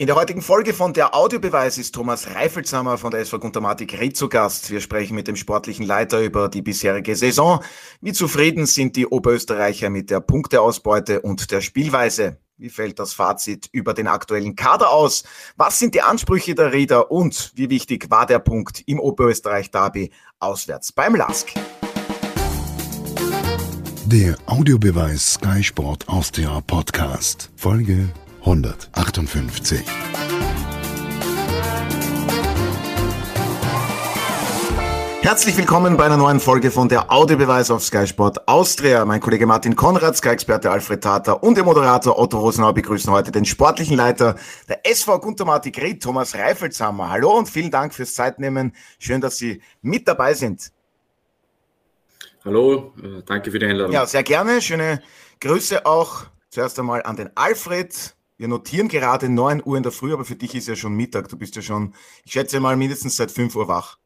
In der heutigen Folge von der Audiobeweis ist Thomas Reifelshammer von der SV Guntermatik Ried zu Gast. Wir sprechen mit dem sportlichen Leiter über die bisherige Saison. Wie zufrieden sind die Oberösterreicher mit der Punkteausbeute und der Spielweise? Wie fällt das Fazit über den aktuellen Kader aus? Was sind die Ansprüche der Rieder und wie wichtig war der Punkt im Oberösterreich-Derby auswärts beim LASK? Der Audiobeweis Sky Sport Austria Podcast, Folge 158. Herzlich willkommen bei einer neuen Folge von der Audiobeweis auf Sky Sport Austria. Mein Kollege Martin Konrad, Sky-Experte Alfred Tater und der Moderator Otto Rosenau begrüßen heute den sportlichen Leiter der SV Guntermatik Ried, Thomas Reifelshammer. Hallo und vielen Dank fürs Zeitnehmen. Schön, dass Sie mit dabei sind. Hallo, äh, danke für die Einladung. Ja, sehr gerne. Schöne Grüße auch zuerst einmal an den Alfred. Wir notieren gerade 9 Uhr in der Früh, aber für dich ist ja schon Mittag. Du bist ja schon, ich schätze mal, mindestens seit 5 Uhr wach.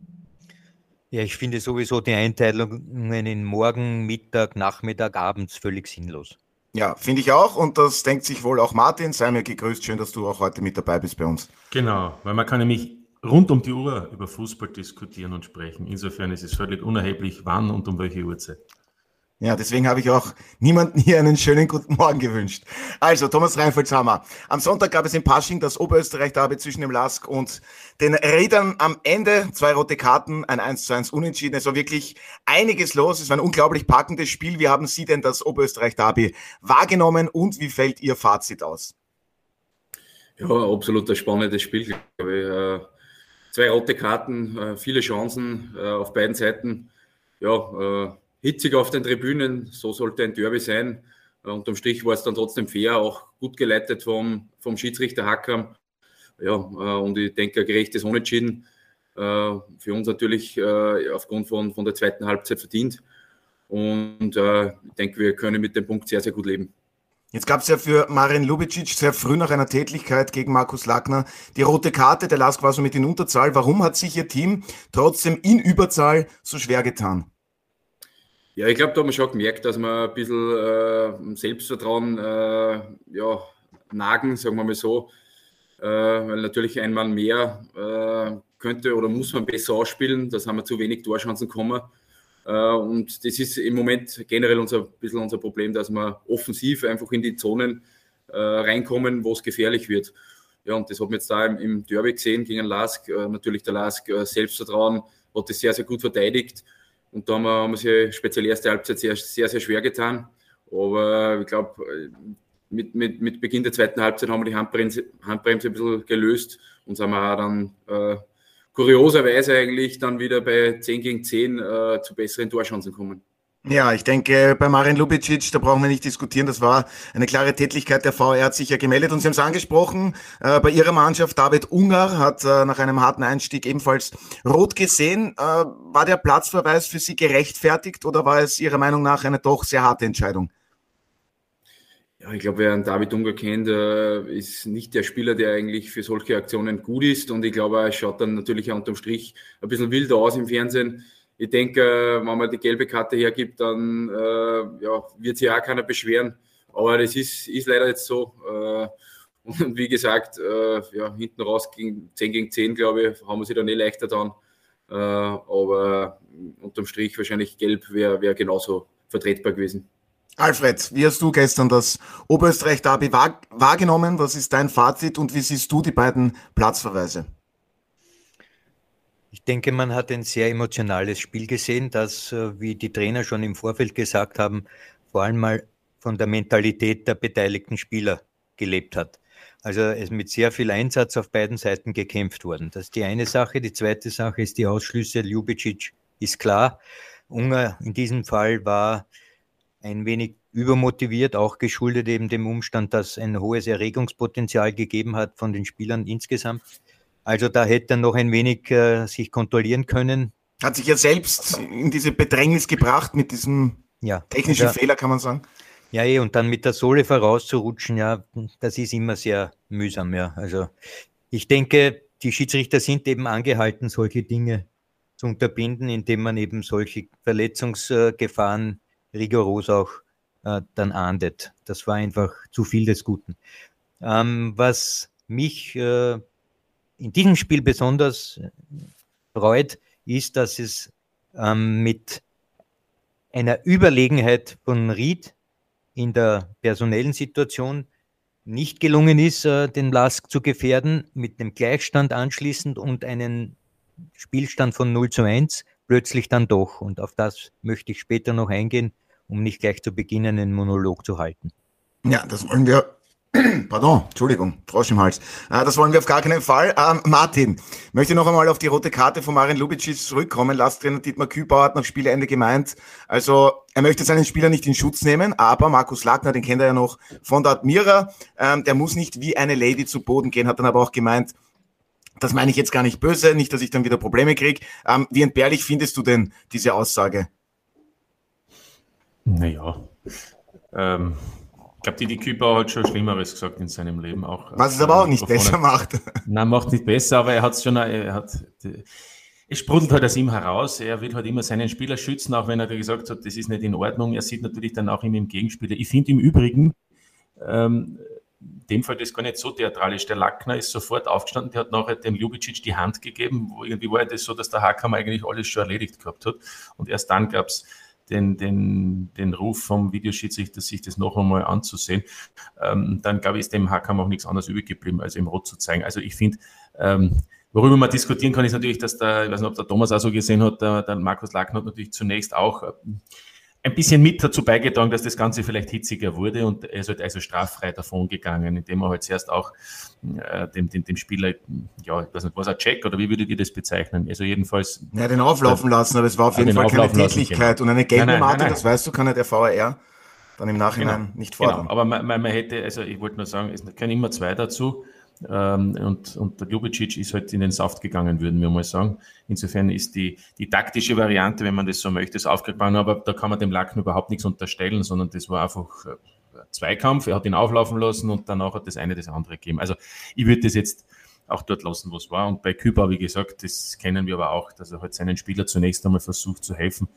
Ja, ich finde sowieso die Einteilungen in Morgen, Mittag, Nachmittag, abends völlig sinnlos. Ja, finde ich auch. Und das denkt sich wohl auch Martin. Sei mir gegrüßt. Schön, dass du auch heute mit dabei bist bei uns. Genau, weil man kann nämlich rund um die Uhr über Fußball diskutieren und sprechen. Insofern ist es völlig unerheblich, wann und um welche Uhrzeit. Ja, deswegen habe ich auch niemanden hier einen schönen guten Morgen gewünscht. Also, Thomas Reinfeldsheimer. Am Sonntag gab es in Pasching das Oberösterreich-Derby zwischen dem Lask und den Rädern am Ende. Zwei rote Karten, ein 1 zu 1 Unentschieden. Es war wirklich einiges los. Es war ein unglaublich packendes Spiel. Wie haben Sie denn das Oberösterreich-Derby wahrgenommen und wie fällt Ihr Fazit aus? Ja, absolut ein spannendes Spiel, glaube ich. Äh, zwei rote Karten, äh, viele Chancen äh, auf beiden Seiten. Ja, hitzig auf den Tribünen, so sollte ein Derby sein. Unterm Strich war es dann trotzdem fair, auch gut geleitet vom, vom Schiedsrichter Hackam. Ja, äh, und ich denke, ein gerechtes Unentschieden äh, für uns natürlich äh, aufgrund von, von der zweiten Halbzeit verdient. Und äh, ich denke, wir können mit dem Punkt sehr, sehr gut leben. Jetzt gab es ja für Marin Lubicic sehr früh nach einer Tätigkeit gegen Markus Lackner die rote Karte. Der Lask war so mit in Unterzahl. Warum hat sich Ihr Team trotzdem in Überzahl so schwer getan? Ja, ich glaube, da haben wir schon gemerkt, dass wir ein bisschen äh, Selbstvertrauen äh, ja, nagen, sagen wir mal so. Äh, weil natürlich ein Mann mehr äh, könnte oder muss man besser ausspielen. Das haben wir zu wenig Torchancen kommen. Äh, und das ist im Moment generell unser ein bisschen unser Problem, dass wir offensiv einfach in die Zonen äh, reinkommen, wo es gefährlich wird. Ja, und das haben wir jetzt da im, im Derby gesehen gegen Lask. natürlich der Lask Selbstvertrauen hat das sehr, sehr gut verteidigt. Und da haben wir, haben wir sich speziell erste Halbzeit sehr, sehr, sehr schwer getan. Aber ich glaube, mit, mit, mit Beginn der zweiten Halbzeit haben wir die Handbremse, Handbremse ein bisschen gelöst und sind wir auch dann äh, kurioserweise eigentlich dann wieder bei 10 gegen 10 äh, zu besseren Torchancen kommen. Ja, ich denke, bei Marin Lubicic, da brauchen wir nicht diskutieren. Das war eine klare Tätigkeit. Der VR hat sich ja gemeldet und Sie haben es angesprochen. Äh, bei Ihrer Mannschaft, David Ungar, hat äh, nach einem harten Einstieg ebenfalls rot gesehen. Äh, war der Platzverweis für Sie gerechtfertigt oder war es Ihrer Meinung nach eine doch sehr harte Entscheidung? Ja, ich glaube, wer einen David Ungar kennt, äh, ist nicht der Spieler, der eigentlich für solche Aktionen gut ist. Und ich glaube, er schaut dann natürlich unterm Strich ein bisschen wilder aus im Fernsehen ich denke, wenn man die gelbe Karte hergibt, dann äh, ja, wird sich auch keiner beschweren. Aber das ist, ist leider jetzt so. Äh, und wie gesagt, äh, ja, hinten raus gegen 10 gegen 10, glaube ich, haben wir sich dann eh leichter dann. Äh, aber unterm Strich wahrscheinlich gelb wäre wär genauso vertretbar gewesen. Alfred, wie hast du gestern das Oberösterreich-Derby wahrgenommen? Was ist dein Fazit und wie siehst du die beiden Platzverweise? Ich denke, man hat ein sehr emotionales Spiel gesehen, das, äh, wie die Trainer schon im Vorfeld gesagt haben, vor allem mal von der Mentalität der beteiligten Spieler gelebt hat. Also es mit sehr viel Einsatz auf beiden Seiten gekämpft worden. Das ist die eine Sache. Die zweite Sache ist die Ausschlüsse. Ljubicic ist klar. Unger in diesem Fall war ein wenig übermotiviert, auch geschuldet eben dem Umstand, dass ein hohes Erregungspotenzial gegeben hat von den Spielern insgesamt. Also da hätte er noch ein wenig äh, sich kontrollieren können. Hat sich ja selbst in diese Bedrängnis gebracht mit diesem ja, technischen also, Fehler, kann man sagen. Ja, eh, und dann mit der Sohle vorauszurutschen, ja, das ist immer sehr mühsam, ja. Also ich denke, die Schiedsrichter sind eben angehalten, solche Dinge zu unterbinden, indem man eben solche Verletzungsgefahren rigoros auch äh, dann ahndet. Das war einfach zu viel des Guten. Ähm, was mich äh, in diesem Spiel besonders freut, ist, dass es ähm, mit einer Überlegenheit von Ried in der personellen Situation nicht gelungen ist, äh, den Lask zu gefährden, mit einem Gleichstand anschließend und einen Spielstand von 0 zu 1 plötzlich dann doch. Und auf das möchte ich später noch eingehen, um nicht gleich zu Beginn einen Monolog zu halten. Ja, das wollen wir Pardon, Entschuldigung, Frosch im Hals. Äh, das wollen wir auf gar keinen Fall. Ähm, Martin, möchte noch einmal auf die rote Karte von Marin Lubicic zurückkommen. Lasttrainer Dietmar Kübauer hat nach Spielende gemeint, also er möchte seinen Spieler nicht in Schutz nehmen, aber Markus Lackner, den kennt er ja noch von der Admira, ähm, der muss nicht wie eine Lady zu Boden gehen, hat dann aber auch gemeint, das meine ich jetzt gar nicht böse, nicht, dass ich dann wieder Probleme kriege. Ähm, wie entbehrlich findest du denn diese Aussage? Naja, ähm, glaube, die, die Küper hat schon Schlimmeres gesagt in seinem Leben auch. Was es aber auch nicht besser macht. Nein, macht nicht besser, aber er hat es schon, er hat, es sprudelt halt aus ihm heraus. Er will halt immer seinen Spieler schützen, auch wenn er gesagt hat, das ist nicht in Ordnung. Er sieht natürlich dann auch immer im Gegenspieler. Ich finde im Übrigen, ähm, in dem Fall das gar nicht so theatralisch. Der Lackner ist sofort aufgestanden, der hat nachher dem Ljubicic die Hand gegeben, irgendwie war das so, dass der Hackhammer eigentlich alles schon erledigt gehabt hat. Und erst dann gab es den, den, den Ruf vom Videoschiedsrichter, sich das noch einmal anzusehen, ähm, dann glaube ich, ist dem Hackam auch nichts anderes übrig geblieben, als ihm rot zu zeigen. Also ich finde, ähm, worüber man diskutieren kann, ist natürlich, dass der, ich weiß nicht, ob der Thomas auch so gesehen hat, der, der Markus Lackner hat natürlich zunächst auch äh, ein bisschen mit dazu beigetragen, dass das Ganze vielleicht hitziger wurde und er ist halt also straffrei davon gegangen, indem er halt zuerst auch äh, dem, dem, dem Spieler, ja, ich weiß nicht, was ein Check oder wie würdet ihr das bezeichnen? Also jedenfalls. Ja, den auflaufen lassen, aber es war auf jeden Fall keine Tätigkeit genau. und eine Marke, das weißt du, kann ja der VR dann im Nachhinein genau. nicht fordern. Genau. Aber man, man, hätte, also ich wollte nur sagen, es können immer zwei dazu. Ähm, und, und der Ljubicic ist halt in den Saft gegangen, würden wir mal sagen. Insofern ist die, die taktische Variante, wenn man das so möchte, ist aufgegangen, aber da kann man dem Lacken überhaupt nichts unterstellen, sondern das war einfach äh, Zweikampf. Er hat ihn auflaufen lassen und danach hat das eine das andere gegeben. Also ich würde das jetzt auch dort lassen, wo es war. Und bei Küber, wie gesagt, das kennen wir aber auch, dass er halt seinen Spieler zunächst einmal versucht zu helfen.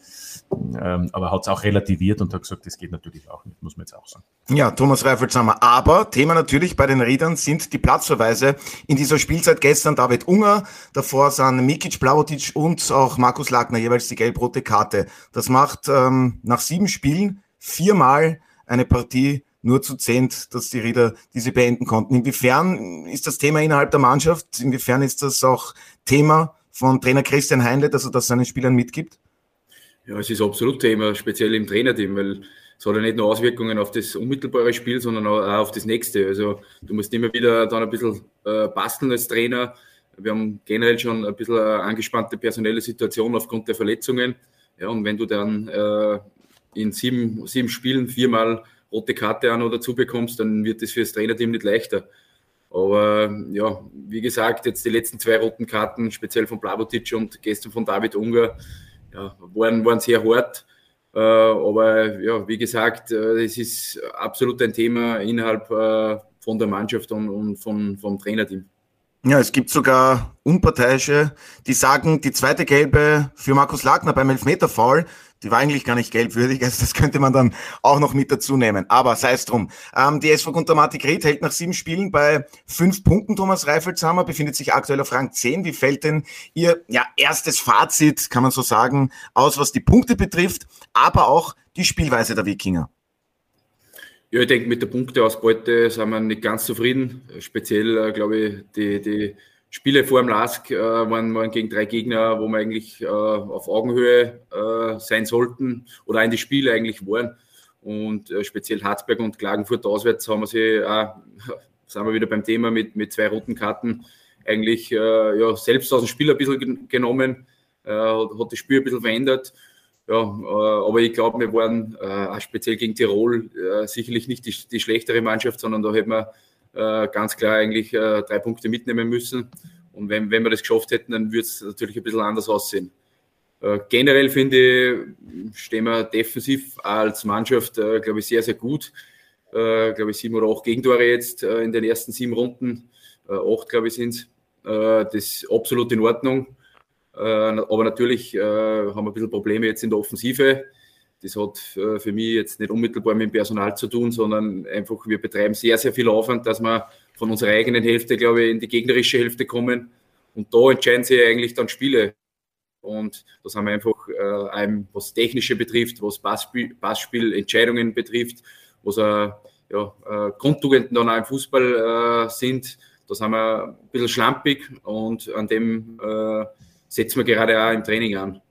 Ähm, aber hat es auch relativiert und hat gesagt, das geht natürlich auch nicht, muss man jetzt auch sagen. Ja, Thomas Reifelshammer. Aber Thema natürlich bei den Riedern sind die Platzverweise. In dieser Spielzeit gestern David Unger, davor sind Mikic, Blavotic und auch Markus Lagner jeweils die gelb-rote Karte. Das macht ähm, nach sieben Spielen viermal eine Partie nur zu zehnt, dass die Rieder diese beenden konnten. Inwiefern ist das Thema innerhalb der Mannschaft? Inwiefern ist das auch Thema von Trainer Christian Heinle, dass er das seinen Spielern mitgibt? Ja, es ist absolut Thema, speziell im Trainerteam, weil es hat ja nicht nur Auswirkungen auf das unmittelbare Spiel, sondern auch auf das nächste. Also du musst immer wieder dann ein bisschen äh, basteln als Trainer. Wir haben generell schon ein bisschen eine angespannte personelle Situation aufgrund der Verletzungen. Ja, und wenn du dann äh, in sieben, sieben Spielen viermal rote Karte auch noch dazu bekommst, dann wird das für das Trainerteam nicht leichter. Aber ja, wie gesagt, jetzt die letzten zwei roten Karten, speziell von Blavotic und gestern von David Unger, ja, waren, waren sehr hart. Äh, aber ja, wie gesagt, äh, es ist absolut ein Thema innerhalb äh, von der Mannschaft und, und von, vom Trainerteam. Ja, es gibt sogar Unparteiische, die sagen, die zweite Gelbe für Markus Lagner beim Elfmeter-Foul die war eigentlich gar nicht geldwürdig, also das könnte man dann auch noch mit dazu nehmen. Aber sei es drum. Ähm, die SV Guntermatik Ried hält nach sieben Spielen bei fünf Punkten. Thomas Reifelshammer befindet sich aktuell auf Rang 10. Wie fällt denn Ihr ja, erstes Fazit, kann man so sagen, aus, was die Punkte betrifft, aber auch die Spielweise der Wikinger? Ja, ich denke, mit der Punkteausbeute sind wir nicht ganz zufrieden. Speziell, äh, glaube ich, die, die Spiele vor dem LASK äh, waren, waren gegen drei Gegner, wo wir eigentlich äh, auf Augenhöhe äh, sein sollten oder in die Spiele eigentlich waren. Und äh, speziell Harzberg und Klagenfurt auswärts haben wir sie, äh, sind wir wieder beim Thema mit, mit zwei roten Karten, eigentlich äh, ja, selbst aus dem Spiel ein bisschen genommen, hat, hat das Spiel ein bisschen verändert. Ja, äh, aber ich glaube, wir waren äh, speziell gegen Tirol äh, sicherlich nicht die, die schlechtere Mannschaft, sondern da hätten wir ganz klar eigentlich drei Punkte mitnehmen müssen. Und wenn, wenn wir das geschafft hätten, dann würde es natürlich ein bisschen anders aussehen. Generell finde ich, stehen wir defensiv als Mannschaft, glaube ich, sehr, sehr gut. glaube ich, sieben oder acht Gegentore jetzt in den ersten sieben Runden. acht, glaube ich, sind es. das ist absolut in Ordnung. Aber natürlich haben wir ein bisschen Probleme jetzt in der Offensive. Das hat für mich jetzt nicht unmittelbar mit dem Personal zu tun, sondern einfach, wir betreiben sehr, sehr viel Aufwand, dass wir von unserer eigenen Hälfte, glaube ich, in die gegnerische Hälfte kommen. Und da entscheiden sie eigentlich dann Spiele. Und das haben wir einfach, äh, einem, was Technische betrifft, was Passspiel, Passspiel Entscheidungen betrifft, was äh, ja, äh, Grundtugenden dann auch im Fußball äh, sind. Das haben wir ein bisschen schlampig und an dem äh, setzen wir gerade auch im Training an.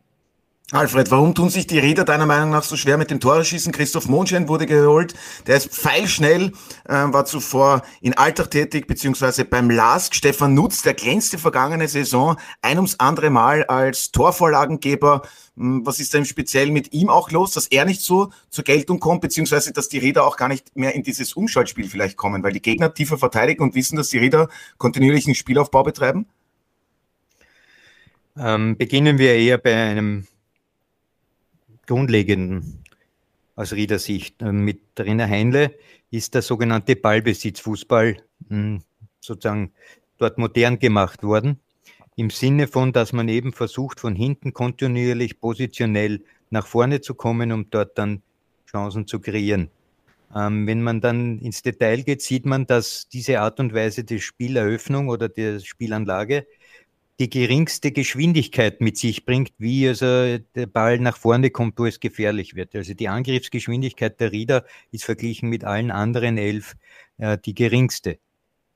Alfred, warum tun sich die Rieder deiner Meinung nach so schwer mit dem Toreschießen? Christoph Monschein wurde geholt, der ist pfeilschnell, äh, war zuvor in Alltag tätig, beziehungsweise beim LASK. Stefan Nutz, der glänzte vergangene Saison ein ums andere Mal als Torvorlagengeber. Hm, was ist da im Speziellen mit ihm auch los, dass er nicht so zur Geltung kommt, beziehungsweise dass die Rieder auch gar nicht mehr in dieses Umschaltspiel vielleicht kommen, weil die Gegner tiefer verteidigen und wissen, dass die Rieder kontinuierlichen Spielaufbau betreiben? Ähm, beginnen wir eher bei einem grundlegenden aus Riedersicht. Ähm, mit Trainer Heinle ist der sogenannte Ballbesitzfußball hm, sozusagen dort modern gemacht worden. Im Sinne von, dass man eben versucht, von hinten kontinuierlich positionell nach vorne zu kommen, um dort dann Chancen zu kreieren. Ähm, wenn man dann ins Detail geht, sieht man, dass diese Art und Weise der Spieleröffnung oder der Spielanlage die geringste Geschwindigkeit mit sich bringt, wie also der Ball nach vorne kommt, wo es gefährlich wird. Also die Angriffsgeschwindigkeit der Rieder ist verglichen mit allen anderen elf äh, die geringste.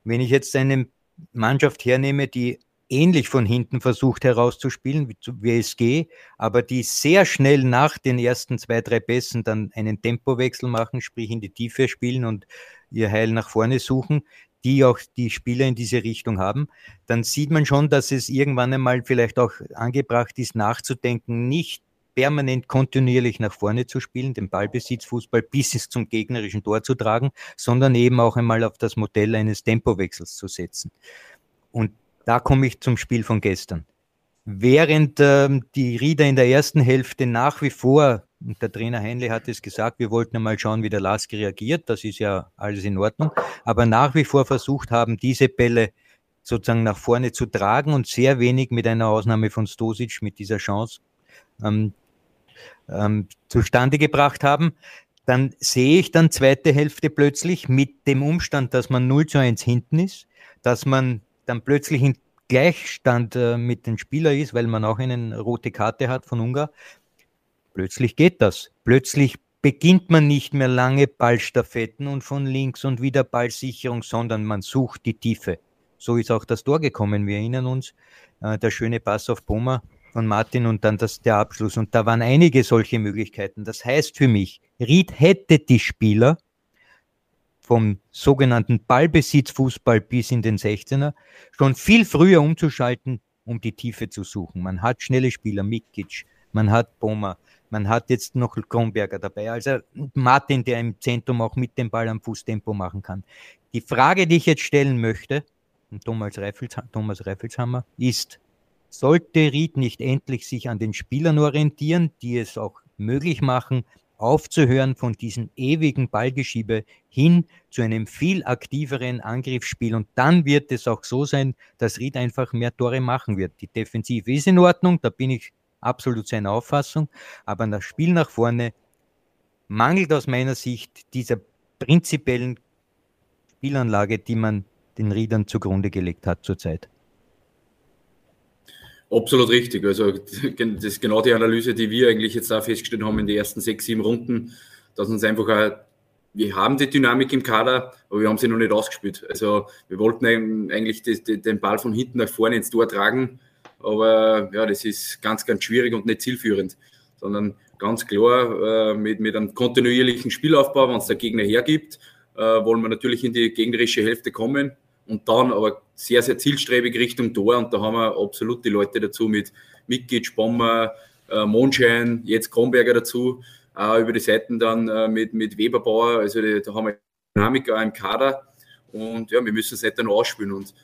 Wenn ich jetzt eine Mannschaft hernehme, die ähnlich von hinten versucht herauszuspielen, wie, wie SG, aber die sehr schnell nach den ersten zwei, drei Pässen dann einen Tempowechsel machen, sprich in die Tiefe spielen und ihr Heil nach vorne suchen, die auch die Spieler in diese Richtung haben, dann sieht man schon, dass es irgendwann einmal vielleicht auch angebracht ist, nachzudenken, nicht permanent kontinuierlich nach vorne zu spielen, den Ballbesitzfußball bis es zum gegnerischen Tor zu tragen, sondern eben auch einmal auf das Modell eines Tempowechsels zu setzen. Und da komme ich zum Spiel von gestern. Während ähm, die Rieder in der ersten Hälfte nach wie vor und der Trainer Heinle hat es gesagt, wir wollten einmal schauen, wie der Lask reagiert. Das ist ja alles in Ordnung. Aber nach wie vor versucht haben, diese Bälle sozusagen nach vorne zu tragen und sehr wenig mit einer Ausnahme von Stosic mit dieser Chance ähm, ähm, zustande gebracht haben. Dann sehe ich dann zweite Hälfte plötzlich mit dem Umstand, dass man 0 zu 1 hinten ist, dass man dann plötzlich in Gleichstand äh, mit den Spielern ist, weil man auch eine rote Karte hat von Ungar, Plötzlich geht das. Plötzlich beginnt man nicht mehr lange Ballstaffetten und von links und wieder Ballsicherung, sondern man sucht die Tiefe. So ist auch das Tor gekommen. Wir erinnern uns, äh, der schöne Pass auf Boma von Martin und dann das, der Abschluss. Und da waren einige solche Möglichkeiten. Das heißt für mich, Ried hätte die Spieler vom sogenannten Ballbesitzfußball bis in den 16er schon viel früher umzuschalten, um die Tiefe zu suchen. Man hat schnelle Spieler, Mikic, man hat Boma, man hat jetzt noch Kronberger dabei, also Martin, der im Zentrum auch mit dem Ball am Fußtempo machen kann. Die Frage, die ich jetzt stellen möchte, Thomas, Reifels, Thomas Reifelshammer, ist, sollte Ried nicht endlich sich an den Spielern orientieren, die es auch möglich machen, aufzuhören von diesem ewigen Ballgeschiebe hin zu einem viel aktiveren Angriffsspiel. Und dann wird es auch so sein, dass Ried einfach mehr Tore machen wird. Die Defensive ist in Ordnung, da bin ich absolut seine Auffassung, aber das Spiel nach vorne mangelt aus meiner Sicht dieser prinzipiellen Spielanlage, die man den Riedern zugrunde gelegt hat zurzeit. Absolut richtig. Also das ist genau die Analyse, die wir eigentlich jetzt da festgestellt haben in den ersten sechs, sieben Runden, dass uns einfach auch, wir haben die Dynamik im Kader, aber wir haben sie noch nicht ausgespielt. Also wir wollten eigentlich den Ball von hinten nach vorne ins Tor tragen aber ja, das ist ganz, ganz schwierig und nicht zielführend, sondern ganz klar äh, mit, mit einem kontinuierlichen Spielaufbau, wenn es der Gegner hergibt, äh, wollen wir natürlich in die gegnerische Hälfte kommen und dann aber sehr, sehr zielstrebig Richtung Tor. Und da haben wir absolut die Leute dazu mit Mikic, Bomber, äh, Mondschein, jetzt Kronberger dazu, auch über die Seiten dann äh, mit, mit Weberbauer, also die, da haben wir Dynamik auch im Kader. Und ja, wir müssen es nicht dann ausspielen. Und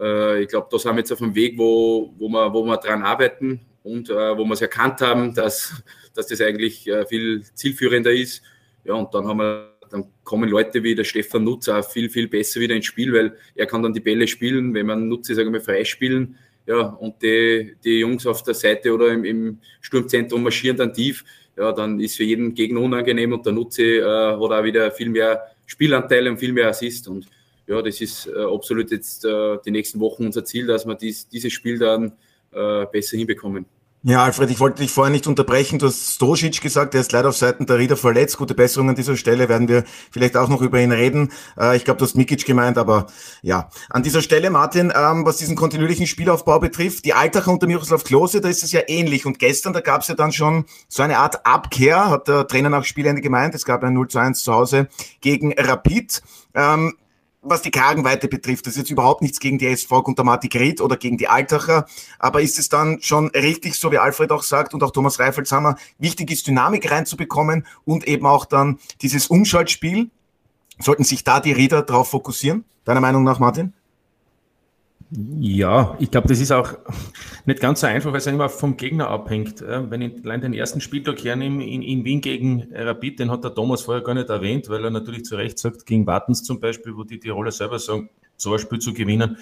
äh, ich glaube, da sind wir jetzt auf dem Weg, wo, wo, wir, wo wir dran arbeiten und äh, wo wir es erkannt haben, dass, dass das eigentlich äh, viel zielführender ist. Ja, und dann haben wir dann kommen Leute wie der Stefan Nutz auch viel, viel besser wieder ins Spiel, weil er kann dann die Bälle spielen, wenn man Nutze, sagen wir, freispielen. Ja, und die, die Jungs auf der Seite oder im, im Sturmzentrum marschieren dann tief. Ja, dann ist für jeden Gegner unangenehm und der Nutze äh, hat auch wieder viel mehr Spielanteile und viel mehr Assist. Und ja, das ist äh, absolut jetzt äh, die nächsten Wochen unser Ziel, dass wir dies, dieses Spiel dann äh, besser hinbekommen. Ja, Alfred, ich wollte dich vorher nicht unterbrechen. Du hast Stosic gesagt, der ist leider auf Seiten der Rieder verletzt. Gute Besserung an dieser Stelle, werden wir vielleicht auch noch über ihn reden. Äh, ich glaube, du hast Mikic gemeint, aber ja. An dieser Stelle, Martin, ähm, was diesen kontinuierlichen Spielaufbau betrifft, die Altacher unter Miroslav Klose, da ist es ja ähnlich. Und gestern, da gab es ja dann schon so eine Art Abkehr, hat der Trainer nach Spielende gemeint. Es gab ein 0 zu 1 zu Hause gegen Rapid. Ähm, was die Kragenweite betrifft. Das ist jetzt überhaupt nichts gegen die SV Guntermatik Ried oder gegen die Altacher. Aber ist es dann schon richtig, so wie Alfred auch sagt und auch Thomas Reifelshammer, wichtig ist, Dynamik reinzubekommen und eben auch dann dieses Umschaltspiel? Sollten sich da die Rieder drauf fokussieren? Deiner Meinung nach, Martin? Ja, ich glaube, das ist auch nicht ganz so einfach, weil es immer vom Gegner abhängt. Wenn ich allein den ersten Spieltag hernehme in, in Wien gegen Rapid, den hat der Thomas vorher gar nicht erwähnt, weil er natürlich zu Recht sagt, gegen Wartens zum Beispiel, wo die Tiroler selber sagen, so ein Spiel zu gewinnen,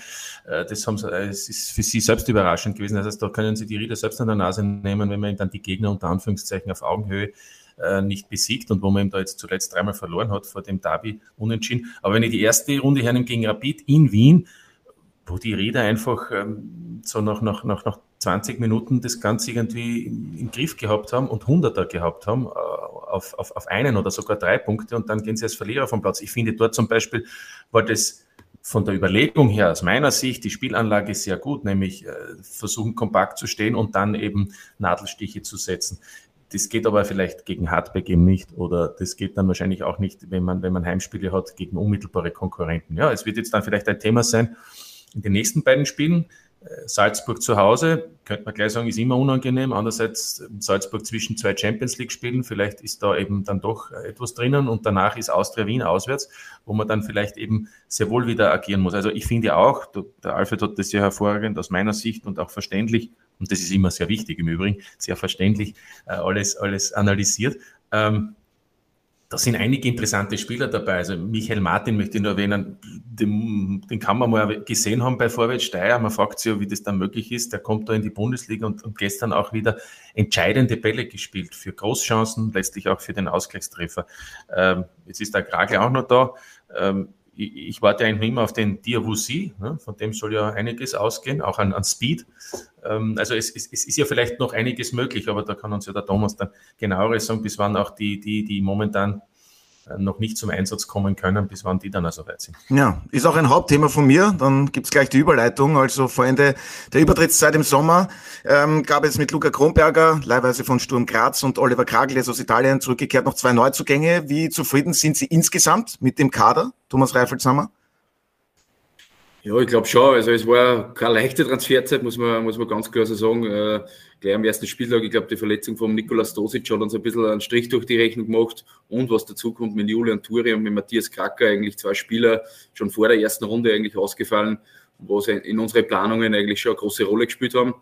äh, das haben sie, es ist für sie selbst überraschend gewesen. Das heißt, da können sie die Rieder selbst an der Nase nehmen, wenn man dann die Gegner unter Anführungszeichen auf Augenhöhe äh, nicht besiegt und wo man ihm da jetzt zuletzt dreimal verloren hat vor dem Derby unentschieden. Aber wenn ich die erste Runde hernehme gegen Rapid in Wien, wo die Räder einfach ähm, so nach, nach, nach, nach 20 Minuten das Ganze irgendwie im, Griff gehabt haben und Hunderter gehabt haben, äh, auf, auf, auf einen oder sogar drei Punkte und dann gehen sie als Verlierer vom Platz. Ich finde dort zum Beispiel war das von der Überlegung her, aus meiner Sicht, die Spielanlage sehr gut, nämlich äh, versuchen kompakt zu stehen und dann eben Nadelstiche zu setzen. Das geht aber vielleicht gegen Hardback eben nicht oder das geht dann wahrscheinlich auch nicht, wenn man, wenn man Heimspiele hat gegen unmittelbare Konkurrenten. Ja, es wird jetzt dann vielleicht ein Thema sein, in den nächsten beiden Spielen, äh, Salzburg zu Hause, könnte man gleich sagen, ist immer unangenehm. Andererseits ähm, Salzburg zwischen zwei Champions League Spielen, vielleicht ist da eben dann doch etwas drinnen und danach ist Austria Wien auswärts, wo man dann vielleicht eben sehr wohl wieder agieren muss. Also ich finde auch, der Alfred hat das sehr hervorragend aus meiner Sicht und auch verständlich, und das ist immer sehr wichtig im Übrigen, sehr verständlich äh, alles, alles analysiert. Ähm, da sind einige interessante Spieler dabei. Also Michael Martin möchte ich nur erwähnen, den, den kann man mal gesehen haben bei Vorwärts Steyr. Man fragt sich ja, wie das dann möglich ist. Der kommt da in die Bundesliga und, und gestern auch wieder entscheidende Bälle gespielt für Großchancen, letztlich auch für den Ausgleichstreffer. Ähm, jetzt ist der Krage auch noch da. Ähm, ich, ich, warte eigentlich immer auf den Diawusi, ne? von dem soll ja einiges ausgehen, auch an, an Speed. Ähm, also es, es, es, ist ja vielleicht noch einiges möglich, aber da kann uns ja der Thomas dann genaueres sagen, bis wann auch die, die, die momentan noch nicht zum Einsatz kommen können, bis wann die dann also weit sind. Ja, ist auch ein Hauptthema von mir. Dann gibt's gleich die Überleitung. Also vor Ende der Übertrittszeit im Sommer ähm, gab es mit Luca Kronberger, leihweise von Sturm Graz und Oliver Kragel, aus Italien zurückgekehrt, noch zwei Neuzugänge. Wie zufrieden sind Sie insgesamt mit dem Kader, Thomas Reifelshammer? Ja, ich glaube schon. Also es war keine leichte Transferzeit, muss man, muss man ganz klar so sagen. Äh, gleich am ersten Spieltag, ich glaube, die Verletzung von Nikolaus Dosic hat uns ein bisschen einen Strich durch die Rechnung gemacht. Und was dazu kommt mit Julian Turi und mit Matthias Kracker, eigentlich zwei Spieler schon vor der ersten Runde eigentlich ausgefallen, wo sie in unsere Planungen eigentlich schon eine große Rolle gespielt haben.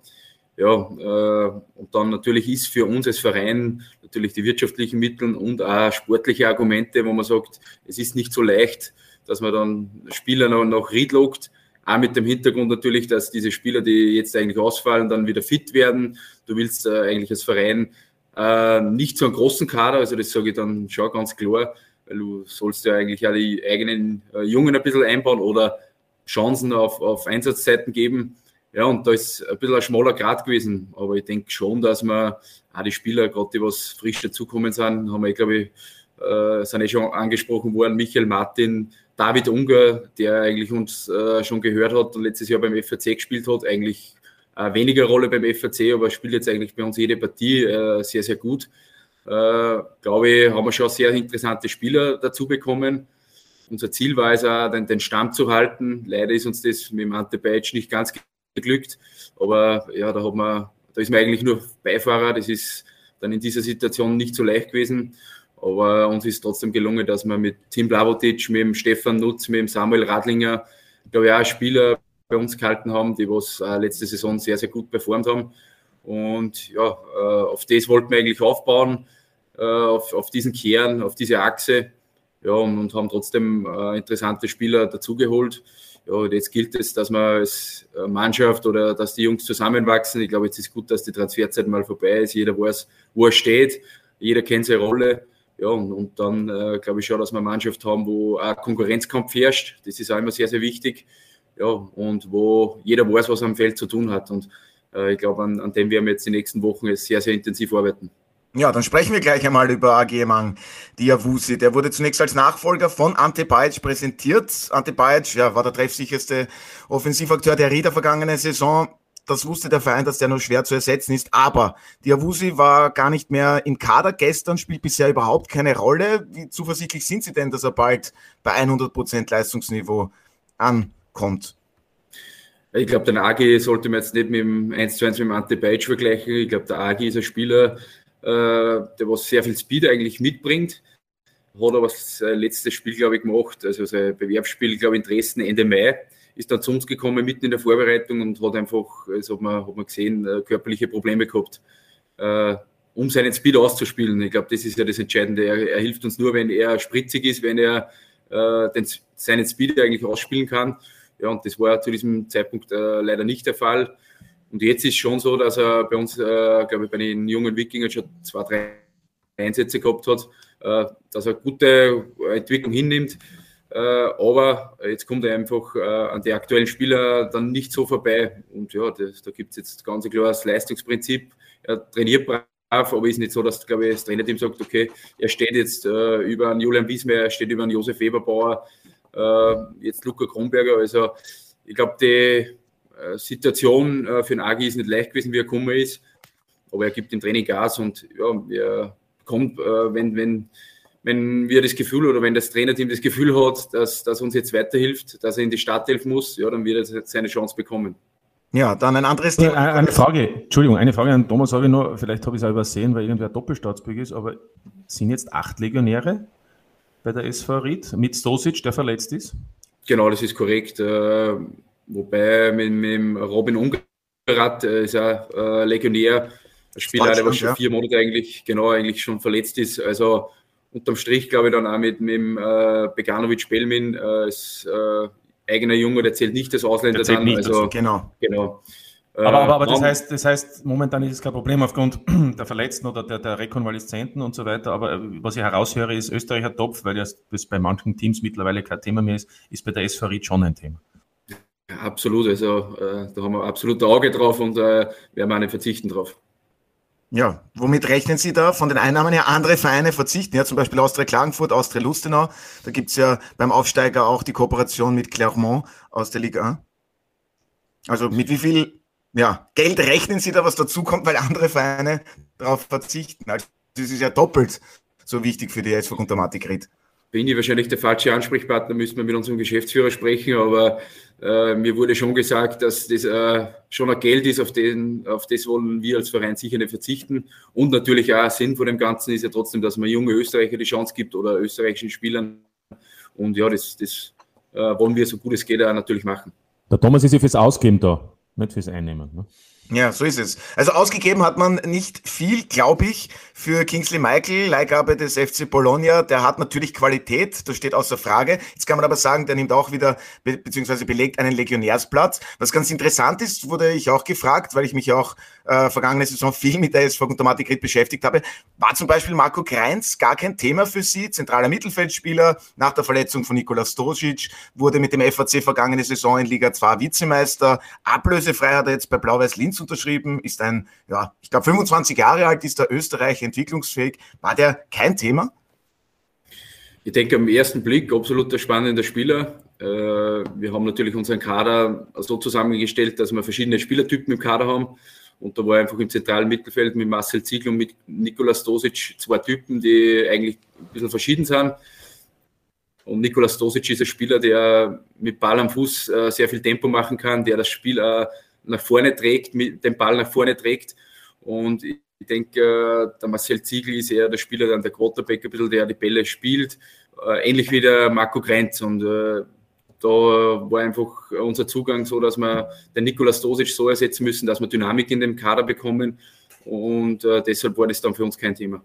Ja, äh, und dann natürlich ist für uns als Verein natürlich die wirtschaftlichen Mittel und auch sportliche Argumente, wo man sagt, es ist nicht so leicht, dass man dann Spieler noch, noch Ried lockt. Auch mit dem Hintergrund natürlich, dass diese Spieler, die jetzt eigentlich ausfallen, dann wieder fit werden. Du willst äh, eigentlich als Verein äh, nicht so einen großen Kader, also das sage ich dann schon ganz klar, weil du sollst ja eigentlich auch die eigenen äh, Jungen ein bisschen einbauen oder Chancen auf, auf Einsatzzeiten geben. Ja, und da ist ein bisschen ein schmaler Grad gewesen. Aber ich denke schon, dass man auch die Spieler, gerade die was frisch dazukommen sind, haben wir, glaube ich, äh, sind eh schon angesprochen worden, Michael Martin, David Unger, der eigentlich uns äh, schon gehört hat und letztes Jahr beim FAC gespielt hat, eigentlich äh, weniger Rolle beim FAC, aber spielt jetzt eigentlich bei uns jede Partie äh, sehr, sehr gut. Äh, glaube ich, haben wir schon sehr interessante Spieler dazu bekommen. Unser Ziel war es auch, den, den Stamm zu halten. Leider ist uns das mit dem Ante Beitsch nicht ganz geglückt, aber ja, da hat man, da ist man eigentlich nur Beifahrer. Das ist dann in dieser Situation nicht so leicht gewesen. Aber uns ist trotzdem gelungen, dass wir mit Tim Blavotic, mit dem Stefan Nutz, mit dem Samuel Radlinger, glaube ich, auch Spieler bei uns gehalten haben, die was äh, letzte Saison sehr, sehr gut performt haben. Und ja, äh, auf das wollten wir eigentlich aufbauen, äh, auf, auf diesen Kern, auf diese Achse. Ja, und, und haben trotzdem interessante Spieler dazugeholt. Ja, und jetzt gilt es, dass man als Mannschaft oder dass die Jungs zusammenwachsen. Ich glaube, jetzt ist gut, dass die Transferzeit mal vorbei ist. Jeder weiß, wo er steht. Jeder kennt seine Rolle Ja, und, und dann äh, glaube ich schon, dass wir eine Mannschaft haben, wo auch Konkurrenzkampf herrscht. Das ist auch immer sehr, sehr wichtig. Ja, und wo jeder weiß, was er am Feld zu tun hat. Und äh, ich glaube, an, an dem werden wir jetzt die nächsten Wochen sehr, sehr intensiv arbeiten. Ja, dann sprechen wir gleich einmal über AG Mang Diawusi. Der wurde zunächst als Nachfolger von Ante Bajic präsentiert. Ante Bajic ja, war der treffsicherste Offensivakteur der Rieder vergangenen Saison. Das wusste der Verein, dass der nur schwer zu ersetzen ist. Aber Diawusi war gar nicht mehr im Kader gestern, spielt bisher überhaupt keine Rolle. Wie zuversichtlich sind Sie denn, dass er bald bei 100 Prozent Leistungsniveau ankommt? Ich glaube, den Agi sollte man jetzt nicht mit dem 1 zu 1 mit dem Ante Bajic vergleichen. Ich glaube, der Agi ist ein Spieler, äh, der was sehr viel Speed eigentlich mitbringt. Hat aber das äh, letzte Spiel, glaube ich, gemacht, also sein Bewerbsspiel, glaube ich, in Dresden Ende Mai, ist dann zu uns gekommen, mitten in der Vorbereitung und hat einfach, also hat man, hat man gesehen, äh, körperliche Probleme gehabt, um seinen Speed auszuspielen. Ich glaube, das ist ja das Entscheidende. Er, er, hilft uns nur, wenn er spritzig ist, wenn er den, seinen Speed eigentlich ausspielen kann. Ja, und das war zu diesem Zeitpunkt leider nicht der Fall. Und jetzt ist schon so, dass er bei uns, äh, glaube ich, bei den jungen Wikingern schon zwei, drei Einsätze gehabt hat, äh, dass er gute Entwicklung hinnimmt. Äh, aber jetzt kommt er einfach äh, an die aktuellen Spieler dann nicht so vorbei. Und ja, das, da gibt es jetzt ganz klar das Leistungsprinzip. Er trainiert brav, aber ist nicht so, dass, glaube ich, das Trainerteam sagt, okay, er steht jetzt äh, über einen Julian Wiesmer, er steht über einen Josef Weberbauer, äh, jetzt Luca Kronberger. Also ich glaube, die äh, Situation äh, für den Agi ist nicht leicht gewesen, wie er gekommen ist, aber er gibt im Training Gas und ja, er kommt, wenn, wenn, wenn wir das Gefühl oder wenn das Trainerteam das Gefühl hat, dass, dass uns jetzt weiterhilft, dass er in die Startelf muss, ja, dann wird er seine Chance bekommen. Ja, dann ein anderes Thema. Eine Frage, Entschuldigung, eine Frage an Thomas habe ich noch, vielleicht habe ich es auch übersehen, weil irgendwer Doppelstaatsbürger ist, aber sind jetzt acht Legionäre bei der SV Ried mit Stosic, der verletzt ist? Genau, das ist korrekt. Wobei mit, mit Robin Ungerat äh, ist ja äh, Legionär, ein Spieler, der was schon ja. vier Monate eigentlich, genau, eigentlich schon verletzt ist. Also unterm Strich glaube ich dann auch mit, mit dem äh, Beganovic Belmin äh, als äh, eigener Junge, der zählt nicht als Ausländer dann. Nicht, also, genau. genau. Aber, aber, aber das, heißt, das heißt, momentan ist es kein Problem aufgrund der Verletzten oder der, der Rekonvaleszenten und so weiter. Aber was ich heraushöre, ist Österreicher Topf, weil das bei manchen Teams mittlerweile kein Thema mehr ist, ist bei der SV Ried schon ein Thema. Absolut, also äh, da haben wir absolut Auge drauf und äh, werden auch nicht verzichten drauf. Ja, womit rechnen Sie da von den Einnahmen her? Andere Vereine verzichten, ja, zum Beispiel Austria Klagenfurt, Austria Lustenau. Da gibt es ja beim Aufsteiger auch die Kooperation mit Clermont aus der Liga 1. Also mit wie viel ja, Geld rechnen Sie da, was dazukommt, weil andere Vereine darauf verzichten? Also das ist ja doppelt so wichtig für die SV Grundamatik Ried bin ich wahrscheinlich der falsche Ansprechpartner, müssen wir mit unserem Geschäftsführer sprechen, aber äh, mir wurde schon gesagt, dass das äh, schon ein Geld ist, auf, den, auf das wollen wir als Verein sicher nicht verzichten. Und natürlich auch Sinn von dem Ganzen ist ja trotzdem, dass man junge Österreicher die Chance gibt oder österreichischen Spielern. Und ja, das, das äh, wollen wir so gut es geht auch natürlich machen. Der Thomas ist ja fürs Ausgeben da, nicht fürs Einnehmen. Ne? Ja, so ist es. Also ausgegeben hat man nicht viel, glaube ich, für Kingsley Michael, Leihgabe des FC Bologna. Der hat natürlich Qualität, das steht außer Frage. Jetzt kann man aber sagen, der nimmt auch wieder, be beziehungsweise belegt einen Legionärsplatz. Was ganz interessant ist, wurde ich auch gefragt, weil ich mich auch äh, vergangene Saison viel mit der SV Automatik beschäftigt habe, war zum Beispiel Marco Kreins gar kein Thema für Sie, zentraler Mittelfeldspieler. Nach der Verletzung von Nikola Stosic wurde mit dem FAC vergangene Saison in Liga 2 Vizemeister. Ablösefrei hat er jetzt bei Blau-Weiß Linz unterschrieben, ist ein, ja, ich glaube 25 Jahre alt, ist der Österreich entwicklungsfähig. War der kein Thema? Ich denke, am ersten Blick absolut der spannende Spieler. Äh, wir haben natürlich unseren Kader so zusammengestellt, dass wir verschiedene Spielertypen im Kader haben. Und da war einfach im zentralen Mittelfeld mit Marcel Ziegler und mit Nikolas Dosic zwei Typen, die eigentlich ein bisschen verschieden sind. Und Nikolas Dosic ist ein Spieler, der mit Ball am Fuß äh, sehr viel Tempo machen kann, der das Spiel äh, nach vorne trägt, mit dem Ball nach vorne trägt. Und ich denke, äh, der Marcel Ziegel ist eher der Spieler, dann der Quarterback, der die Bälle spielt, äh, ähnlich wie der Marco Grenz. Und äh, da war einfach unser Zugang so, dass wir den Nikolaus Dosic so ersetzen müssen, dass wir Dynamik in dem Kader bekommen. Und deshalb war das dann für uns kein Thema.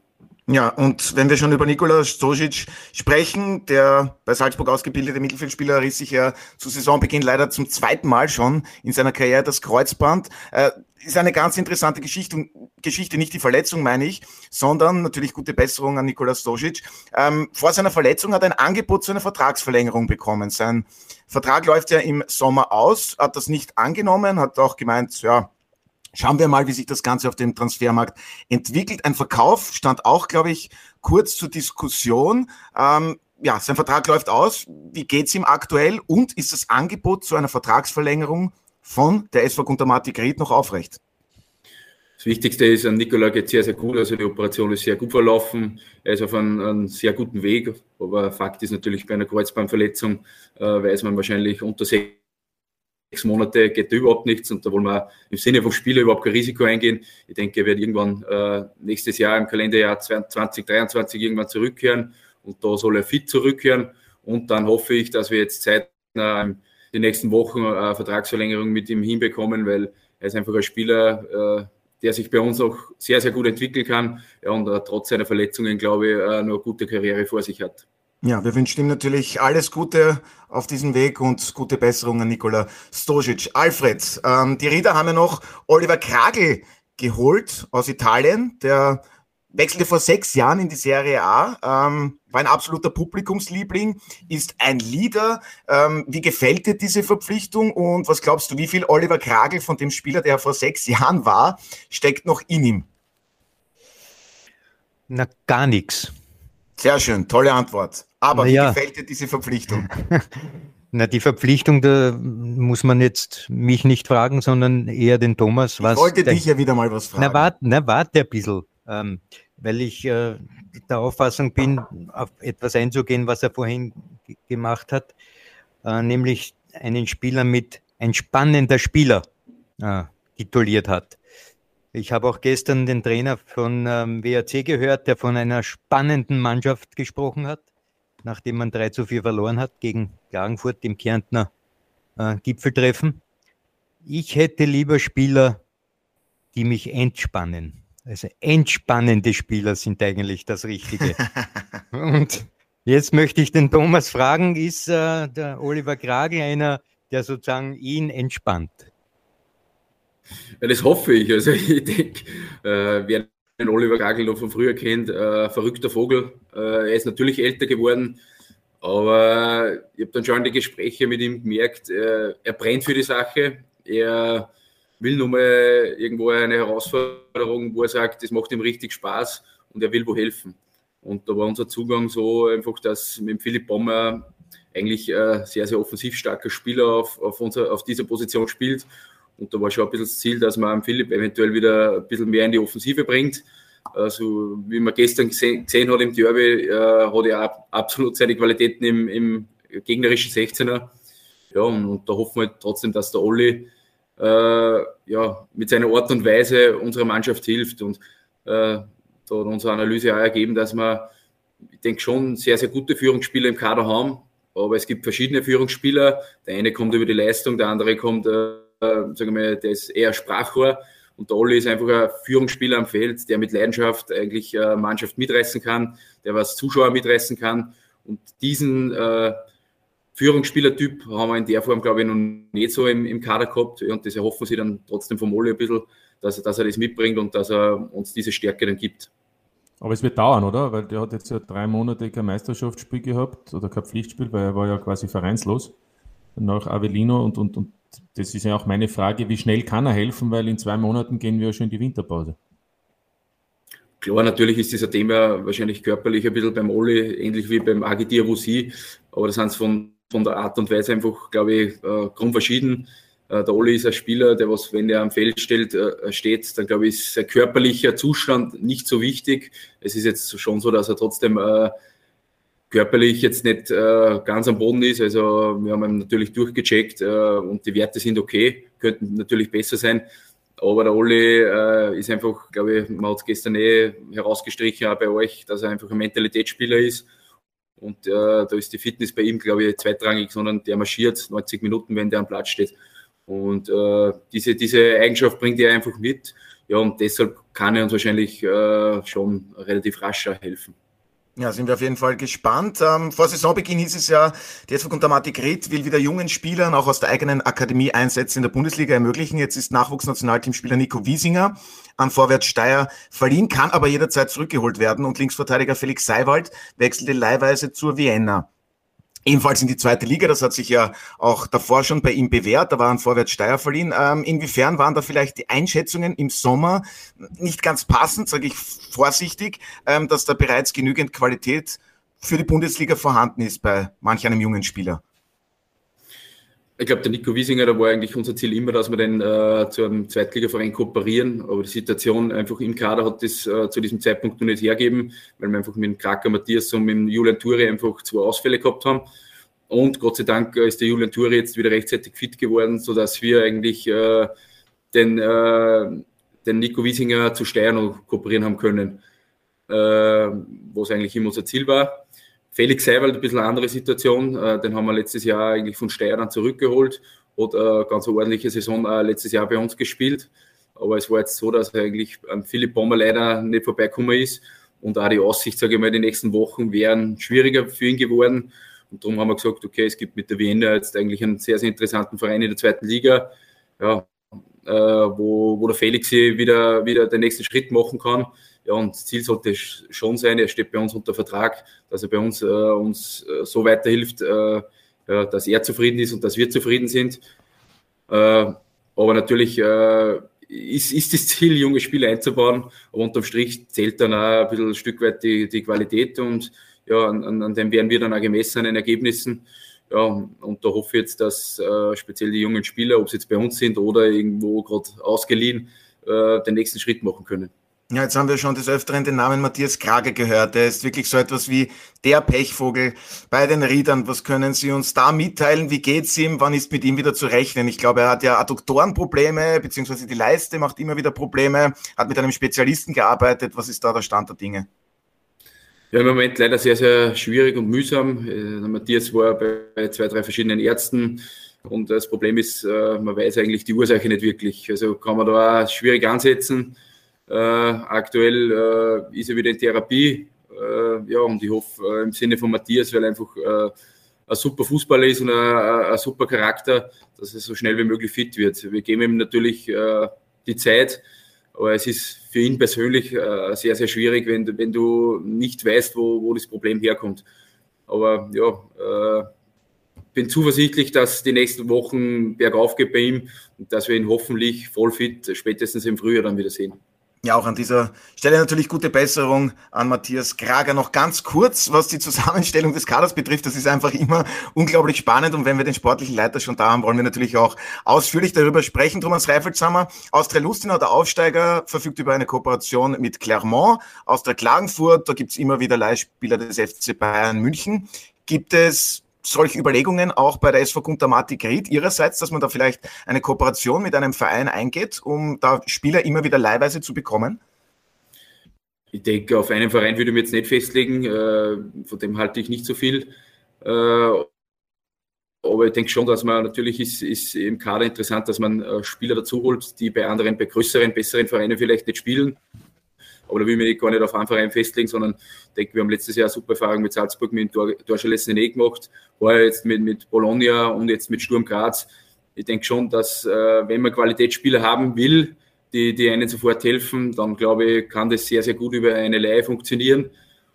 Ja, und wenn wir schon über Nikola Stosic sprechen, der bei Salzburg ausgebildete Mittelfeldspieler riss sich ja zu Saisonbeginn leider zum zweiten Mal schon in seiner Karriere das Kreuzband. Ist eine ganz interessante Geschichte. Geschichte, nicht die Verletzung meine ich, sondern natürlich gute Besserung an Nikola Stosic. Ähm, vor seiner Verletzung hat er ein Angebot zu einer Vertragsverlängerung bekommen. Sein Vertrag läuft ja im Sommer aus, hat das nicht angenommen, hat auch gemeint, ja, Schauen wir mal, wie sich das Ganze auf dem Transfermarkt entwickelt. Ein Verkauf stand auch, glaube ich, kurz zur Diskussion. Ähm, ja, sein Vertrag läuft aus. Wie geht's ihm aktuell? Und ist das Angebot zu einer Vertragsverlängerung von der SV Guntermatik Ried noch aufrecht? Das Wichtigste ist, an Nikola geht sehr, sehr gut. Also die Operation ist sehr gut verlaufen. Er ist auf einem, einem sehr guten Weg. Aber Fakt ist natürlich, bei einer Kreuzbandverletzung äh, weiß man wahrscheinlich unter sechs Monate geht da überhaupt nichts und da wollen wir im Sinne vom Spieler überhaupt kein Risiko eingehen. Ich denke, er wird irgendwann äh, nächstes Jahr im Kalenderjahr 2023 irgendwann zurückkehren und da soll er fit zurückkehren und dann hoffe ich, dass wir jetzt zeitnah in den nächsten Wochen eine Vertragsverlängerung mit ihm hinbekommen, weil er ist einfach ein Spieler, äh, der sich bei uns auch sehr, sehr gut entwickeln kann und äh, trotz seiner Verletzungen, glaube ich, äh, eine gute Karriere vor sich hat. Ja, wir wünschen ihm natürlich alles Gute auf diesem Weg und gute Besserung an Nikola Stosic. Alfred, ähm, die Rieder haben ja noch Oliver Kragel geholt aus Italien, der wechselte vor sechs Jahren in die Serie A, ähm, war ein absoluter Publikumsliebling, ist ein Leader. Ähm, wie gefällt dir diese Verpflichtung und was glaubst du, wie viel Oliver Kragel von dem Spieler, der vor sechs Jahren war, steckt noch in ihm? Na, gar nichts. Sehr schön, tolle Antwort. Aber Na wie gefällt dir diese Verpflichtung? Na, die Verpflichtung, da muss man jetzt mich nicht fragen, sondern eher den Thomas. Was ich wollte dich ja wieder mal was fragen. Na, warte, na, warte ein bisschen. Ähm, weil ich äh, der Auffassung bin, auf etwas einzugehen, was er vorhin gemacht hat, äh, nämlich einen Spieler mit ein spannender Spieler äh, tituliert hat. Ich habe auch gestern den Trainer von ähm, WAC gehört, der von einer spannenden Mannschaft gesprochen hat, nachdem man 3 zu 4 verloren hat gegen Klagenfurt im Kärntner äh, Gipfeltreffen. Ich hätte lieber Spieler, die mich entspannen. Also entspannende Spieler sind eigentlich das Richtige. Und jetzt möchte ich den Thomas fragen, ist äh, der Oliver Kragel einer, der sozusagen ihn entspannt? Ja, das hoffe ich. Also ich denke, äh, wer den Oliver Kragel noch von früher kennt, äh, verrückter Vogel. Äh, er ist natürlich älter geworden, aber ich habe dann schon in die Gespräche mit ihm gemerkt, äh, er brennt für die Sache. Er will nur mal irgendwo eine Herausforderung, wo er sagt, das macht ihm richtig Spaß und er will wo helfen. Und da war unser Zugang so einfach, dass mit Philipp Bommer eigentlich ein sehr, sehr offensiv starker Spieler auf, auf, unser, auf dieser Position spielt. Und da war schon ein bisschen das Ziel, dass man Philipp eventuell wieder ein bisschen mehr in die Offensive bringt. Also, wie man gestern gesehen, gesehen hat im Derby, äh, hat er absolut seine Qualitäten im, im gegnerischen 16er. Ja, und, und da hoffen wir trotzdem, dass der Olli äh, ja, mit seiner Art und Weise unserer Mannschaft hilft. Und äh, da hat unsere Analyse auch ergeben, dass wir, ich denke, schon sehr, sehr gute Führungsspieler im Kader haben. Aber es gibt verschiedene Führungsspieler. Der eine kommt über die Leistung, der andere kommt, äh, sagen wir, der ist eher Sprachrohr. Und der Olli ist einfach ein Führungsspieler am Feld, der mit Leidenschaft eigentlich äh, Mannschaft mitreißen kann, der was Zuschauer mitreißen kann. Und diesen äh, Führungsspielertyp haben wir in der Form, glaube ich, noch nicht so im, im Kader gehabt. Und das erhoffen sie dann trotzdem vom Oli ein bisschen, dass er, dass er das mitbringt und dass er uns diese Stärke dann gibt. Aber es wird dauern, oder? Weil der hat jetzt ja drei Monate kein Meisterschaftsspiel gehabt oder kein Pflichtspiel, weil er war ja quasi vereinslos nach Avellino und, und, und das ist ja auch meine Frage, wie schnell kann er helfen, weil in zwei Monaten gehen wir ja schon in die Winterpause. Klar, natürlich ist dieser Thema wahrscheinlich körperlich ein bisschen beim Oli, ähnlich wie beim Agidir Wusi, aber das sind von von der Art und Weise einfach, glaube ich, äh, grundverschieden. Äh, der Oli ist ein Spieler, der was, wenn er am Feld steht, äh, steht, dann glaube ich, ist sein körperlicher Zustand nicht so wichtig. Es ist jetzt schon so, dass er trotzdem äh, körperlich jetzt nicht äh, ganz am Boden ist. Also wir haben ihn natürlich durchgecheckt äh, und die Werte sind okay, könnten natürlich besser sein. Aber der Oli äh, ist einfach, glaube ich, man hat es gestern eh herausgestrichen, auch bei euch, dass er einfach ein Mentalitätsspieler ist und äh, da ist die Fitness bei ihm, glaube ich, zweitrangig, sondern der marschiert 90 Minuten, wenn der am Platz steht. Und äh, diese, diese Eigenschaft bringt er einfach mit. Ja, und deshalb kann er uns wahrscheinlich äh, schon relativ rasch helfen. Ja, sind wir auf jeden Fall gespannt. Ähm, vor Saisonbeginn hieß es ja, die SV Guntermatik Ried will wieder jungen Spielern auch aus der eigenen Akademie Einsätze in der Bundesliga ermöglichen. Jetzt ist Nachwuchsnationalteamspieler Nico Wiesinger an Vorwärts Steyr verliehen, kann aber jederzeit zurückgeholt werden und Linksverteidiger Felix Seiwald wechselte leihweise zur Vienna. Ebenfalls in die zweite Liga, das hat sich ja auch davor schon bei ihm bewährt, da waren Vorwärts Steier verliehen. Ähm, inwiefern waren da vielleicht die Einschätzungen im Sommer nicht ganz passend, sage ich vorsichtig, ähm, dass da bereits genügend Qualität für die Bundesliga vorhanden ist bei manch einem jungen Spieler? Ich glaube, der Nico Wiesinger, da war eigentlich unser Ziel immer, dass wir den äh, zu einem Zweitligaverein kooperieren. Aber die Situation einfach im Kader hat das äh, zu diesem Zeitpunkt noch nicht hergeben, weil wir einfach mit dem Kraker Matthias und mit dem Julian Turi einfach zwei Ausfälle gehabt haben. Und Gott sei Dank äh, ist der Julian Turi jetzt wieder rechtzeitig fit geworden, sodass wir eigentlich äh, den, äh, den Nico Wiesinger zu Steyr kooperieren haben können, äh, was eigentlich immer unser Ziel war. Felix Seiwald ein bisschen eine andere Situation. Äh, den haben wir letztes Jahr eigentlich von Steyr dann zurückgeholt. Hat eine ganz ordentliche Saison äh, letztes Jahr bei uns gespielt. Aber es war jetzt so, dass eigentlich Philipp Bommer leider nicht vorbeikommen ist. Und auch die Aussicht, sage ich mal, die nächsten Wochen wären schwieriger für ihn geworden. Und darum haben wir gesagt, okay, es gibt mit der Wiener jetzt eigentlich einen sehr, sehr interessanten Verein in der zweiten Liga, ja, äh, wo, wo der Felix wieder, wieder den nächsten Schritt machen kann. Ja, und das Ziel sollte schon sein, er steht bei uns unter Vertrag, dass er bei uns, äh, uns äh, so weiterhilft, äh, dass er zufrieden ist und dass wir zufrieden sind. Äh, aber natürlich äh, ist, ist das Ziel, junge Spieler einzubauen. Aber unterm Strich zählt dann auch ein bisschen ein Stück weit die, die Qualität und ja, an, an dem werden wir dann auch gemessen an den Ergebnissen. Ja, und da hoffe ich jetzt, dass äh, speziell die jungen Spieler, ob sie jetzt bei uns sind oder irgendwo gerade ausgeliehen, den nächsten Schritt machen können. Ja, jetzt haben wir schon des Öfteren den Namen Matthias Krage gehört. Der ist wirklich so etwas wie der Pechvogel bei den Riedern. Was können Sie uns da mitteilen? Wie geht's ihm? Wann ist mit ihm wieder zu rechnen? Ich glaube, er hat ja Adduktorenprobleme, beziehungsweise die Leiste macht immer wieder Probleme, hat mit einem Spezialisten gearbeitet. Was ist da der Stand der Dinge? Ja, im Moment leider sehr, sehr schwierig und mühsam. Äh, der Matthias war bei zwei, drei verschiedenen Ärzten. Und das Problem ist, äh, man weiß eigentlich die Ursache nicht wirklich. Also kann man da auch schwierig ansetzen. Äh, aktuell äh, ist er wieder in Therapie. Äh, ja, und ich hoffe im Sinne von Matthias, weil er einfach ein super Fußballer ist und ein, ein, super Charakter, dass er so schnell wie möglich fit wird. Wir geben ihm natürlich die Zeit, aber es ist für ihn persönlich sehr, sehr schwierig, wenn, wenn du nicht weißt, wo, wo das Problem herkommt. Aber ja, bin zuversichtlich, dass die nächsten Wochen bergauf geht bei ihm und dass wir ihn hoffentlich voll fit spätestens im Frühjahr dann wieder sehen. Ja, auch an dieser Stelle natürlich gute Besserung an Matthias Krager. Noch ganz kurz, was die Zusammenstellung des Kaders betrifft. Das ist einfach immer unglaublich spannend. Und wenn wir den sportlichen Leiter schon da haben, wollen wir natürlich auch ausführlich darüber sprechen. Thomas Reifelshammer, Austria Lustenau, der Aufsteiger, verfügt über eine Kooperation mit Clermont. Austria Klagenfurt, da gibt's immer wieder Leihspieler des FC Bayern München. Gibt es solche Überlegungen auch bei der SV Guntermatik Ried ihrerseits, dass man da vielleicht eine Kooperation mit einem Verein eingeht, um da Spieler immer wieder leihweise zu bekommen? Ich denke, auf einen Verein würde ich mir jetzt nicht festlegen, äh, von dem halte ich nicht so viel. Äh, aber ich denke schon, dass man natürlich ist, ist im Kader interessant, dass man äh, Spieler dazu holt, die bei anderen, bei größeren, besseren Vereinen vielleicht nicht spielen aber da will ich mich gar nicht auf einen Verein festlegen, sondern ich denke, wir haben letztes Jahr super Erfahrung mit Salzburg, mit dem Torschalessen eh gemacht, war jetzt mit, mit Bologna und jetzt mit Sturm Graz. Ich denke schon, dass äh, wenn man Qualitätsspieler haben will, die, die einen sofort helfen, dann glaube ich, kann das sehr, sehr gut über eine Leihe funktionieren.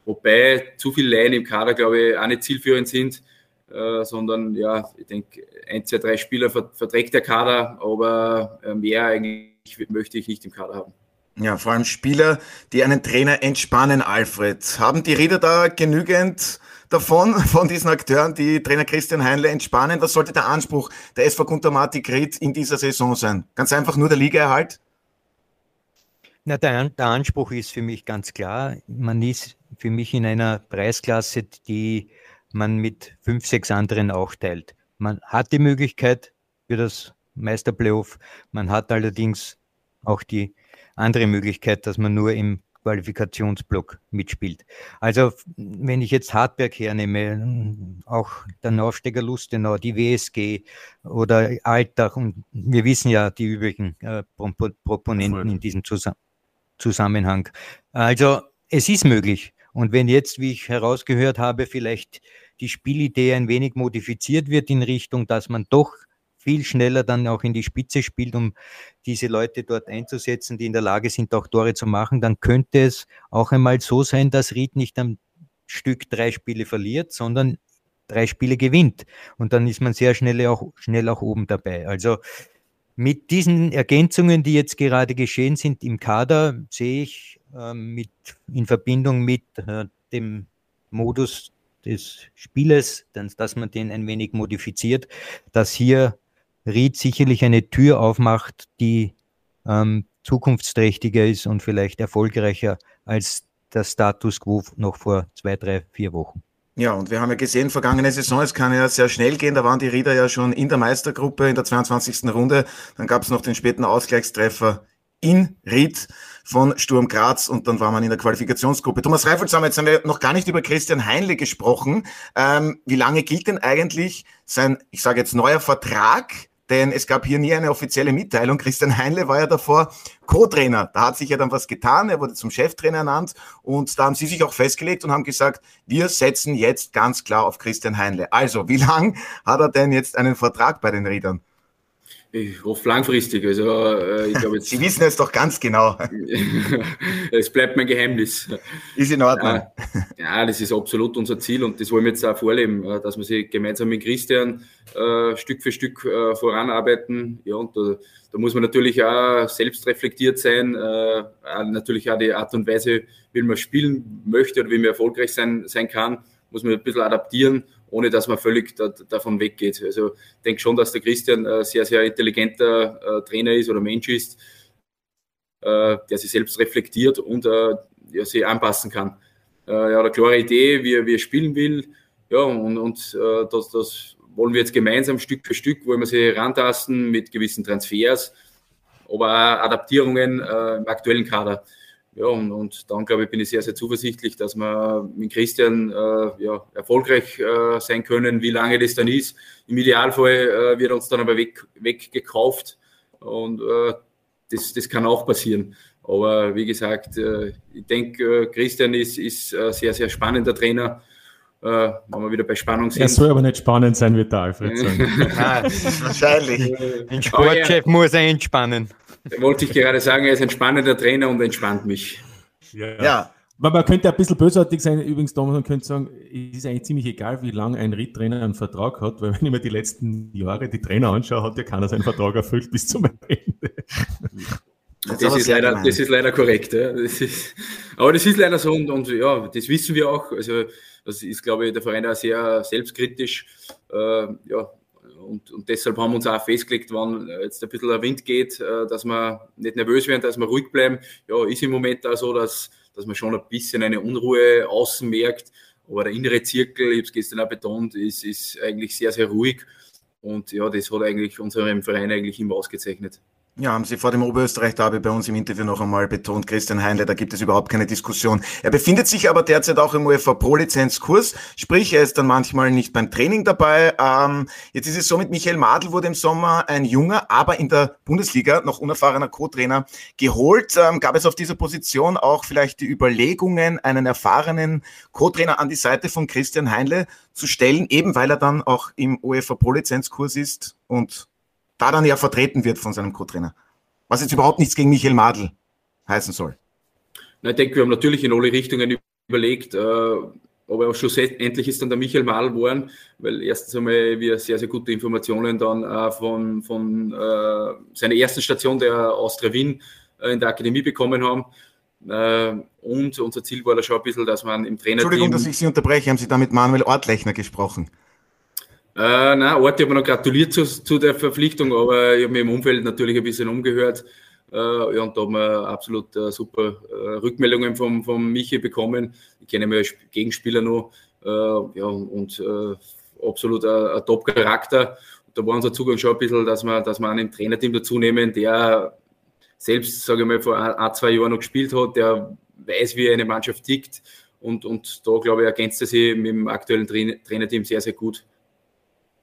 Wobei zu viele Leihen im Kader, glaube ich, auch nicht zielführend sind, äh, sondern ja, ich denke, ein, zwei, drei Spieler verträgt der Kader, aber äh, mehr eigentlich möchte ich nicht im Kader haben. Ja, vor allem Spieler, die einen Trainer entspannen, Alfred. Haben die Rieder da genügend davon, von diesen Akteuren, die Trainer Christian Heinle entspannen? Was sollte der Anspruch der SV Guntermatik Ried in dieser Saison sein? Ganz einfach nur der Ligaerhalt? Na, der, der Anspruch ist für mich ganz klar. Man ist für mich in einer Preisklasse, die man mit fünf, sechs anderen auch teilt. Man hat die Möglichkeit für das Meisterplayoff. Man hat allerdings auch die andere Möglichkeit, dass man nur im Qualifikationsblock mitspielt. Also wenn ich jetzt Hartberg hernehme, auch der Aufsteiger Lustenau, die WSG oder Altach und wir wissen ja die übrigen äh, Proponenten in diesem Zusammenhang. Also es ist möglich Und wenn jetzt, wie ich herausgehört habe, vielleicht die Spielidee ein wenig modifiziert wird in Richtung, dass man doch viel schneller dann auch in die Spitze spielt, um diese Leute dort einzusetzen, die in der Lage sind, auch Tore zu machen, dann könnte es auch einmal so sein, dass Ried nicht am Stück drei Spiele verliert, sondern drei Spiele gewinnt. Und dann ist man sehr schnell auch, schnell auch oben dabei. Also mit diesen Ergänzungen, die jetzt gerade geschehen sind im Kader, sehe ich äh, mit, in Verbindung mit äh, dem Modus des Spieles, dass man den ein wenig modifiziert, dass hier Ried sicherlich eine Tür aufmacht, die ähm, zukunftsträchtiger ist und vielleicht erfolgreicher als der Status quo noch vor zwei, drei, vier Wochen. Ja, und wir haben ja gesehen, vergangene Saison, es kann ja sehr schnell gehen, da waren die Rieder ja schon in der Meistergruppe in der 22. Runde. Dann gab es noch den späten Ausgleichstreffer in Ried von Sturm Graz und dann war man in der Qualifikationsgruppe. Thomas Reifelsam, jetzt haben wir noch gar nicht über Christian Heinle gesprochen. Ähm, wie lange gilt denn eigentlich sein, ich sage jetzt, neuer Vertrag? Denn es gab hier nie eine offizielle Mitteilung. Christian Heinle war ja davor Co-Trainer. Da hat sich ja dann was getan. Er wurde zum Cheftrainer ernannt und da haben sie sich auch festgelegt und haben gesagt, wir setzen jetzt ganz klar auf Christian Heinle. Also, wie lang hat er denn jetzt einen Vertrag bei den Riedern? Ich hoffe langfristig. Also, äh, ich jetzt, Sie wissen es doch ganz genau. es bleibt mein Geheimnis. Ist in Ordnung. Ja, ja, das ist absolut unser Ziel und das wollen wir jetzt auch vorleben, äh, dass wir sie gemeinsam mit Christian äh, Stück für Stück äh, voranarbeiten. Ja, und da, da, muss man natürlich auch selbst reflektiert sein, äh, natürlich auch die Art und Weise, wie man spielen möchte oder wie man erfolgreich sein, sein kann, muss man ein bisschen adaptieren ohne dass man völlig da, davon weggeht. Also ich denke schon, dass der Christian ein sehr, sehr intelligenter äh, Trainer ist oder Mensch ist, äh, der sich selbst reflektiert und äh, ja, sich anpassen kann. Äh, er hat eine klare Idee, wie er, wie er spielen will. Ja, und, und äh, das, das wollen wir jetzt gemeinsam Stück für Stück, wollen wir sie rantasten mit gewissen Transfers, aber auch Adaptierungen äh, im aktuellen Kader. Ja, und, und dann glaube ich, bin ich sehr, sehr zuversichtlich, dass wir mit Christian äh, ja, erfolgreich äh, sein können, wie lange das dann ist. Im Idealfall äh, wird uns dann aber weg, weggekauft und äh, das, das kann auch passieren. Aber wie gesagt, äh, ich denke, äh, Christian ist, ist ein sehr, sehr spannender Trainer. Äh, wenn wir wieder bei Spannung sind. Er soll aber nicht spannend sein, wird der Alfred sagen. Nein, wahrscheinlich. Ein Sportchef muss er entspannen wollte ich gerade sagen, er ist ein spannender Trainer und entspannt mich. Ja. ja. Man könnte ein bisschen bösartig sein, übrigens, Thomas, man könnte sagen, es ist eigentlich ziemlich egal, wie lange ein Ritttrainer einen Vertrag hat, weil wenn ich mir die letzten Jahre die Trainer anschaue, hat ja keiner seinen Vertrag erfüllt bis zum Ende. Das, das ist, leider, das ist leider korrekt. Ja. Das ist, aber das ist leider so und, und, ja, das wissen wir auch. Also das ist, glaube ich, der Verein auch sehr selbstkritisch. Äh, ja, und, und deshalb haben wir uns auch festgelegt, wenn jetzt ein bisschen der Wind geht, äh, dass wir nicht nervös werden, dass wir ruhig bleiben. Ja, ist im Moment auch so, dass, dass man schon ein bisschen eine Unruhe außen merkt. Aber der innere Zirkel, ich habe es gestern auch betont, ist, ist eigentlich sehr, sehr ruhig. Und ja, das hat eigentlich unserem Verein eigentlich immer ausgezeichnet. Ja, haben Sie vor dem Oberösterreich-Derby bei uns im Interview noch einmal betont, Christian Heinle, da gibt es überhaupt keine Diskussion. Er befindet sich aber derzeit auch im UEFA Pro-Lizenzkurs, sprich, er ist dann manchmal nicht beim Training dabei. Ähm, jetzt ist es so, mit Michael Madl wurde im Sommer ein junger, aber in der Bundesliga noch unerfahrener Co-Trainer geholt. Ähm, gab es auf dieser Position auch vielleicht die Überlegungen, einen erfahrenen Co-Trainer an die Seite von Christian Heinle zu stellen, eben weil er dann auch im UEFA Pro-Lizenzkurs ist und da dann ja vertreten wird von seinem Co-Trainer. Was jetzt überhaupt nichts gegen Michael Madl heißen soll. Na, ich denke, wir haben natürlich in alle Richtungen überlegt, äh, aber schlussendlich ist dann der Michael Madl geworden, weil erstens einmal wir sehr, sehr gute Informationen dann äh, von, von äh, seiner ersten Station der Austria Wien äh, in der Akademie bekommen haben. Äh, und unser Ziel war da schon ein bisschen, dass man im Trainer. Entschuldigung, dass ich Sie unterbreche. Haben Sie da mit Manuel Ortlechner gesprochen? Äh, nein, Ort, ich habe noch gratuliert zu, zu, der Verpflichtung, aber ich habe mir im Umfeld natürlich ein bisschen umgehört. Äh, ja, und da haben wir absolut äh, super äh, Rückmeldungen vom, vom Michi bekommen. Ich kenne mich als Gegenspieler noch. Äh, ja, und äh, absolut ein Top-Charakter. Da war unser Zugang schon ein bisschen, dass wir, dass wir einen Trainerteam dazu nehmen, der selbst, sage ich mal, vor ein, zwei Jahren noch gespielt hat, der weiß, wie eine Mannschaft tickt. Und, und da, glaube ich, ergänzt er sich mit dem aktuellen Trainerteam sehr, sehr gut.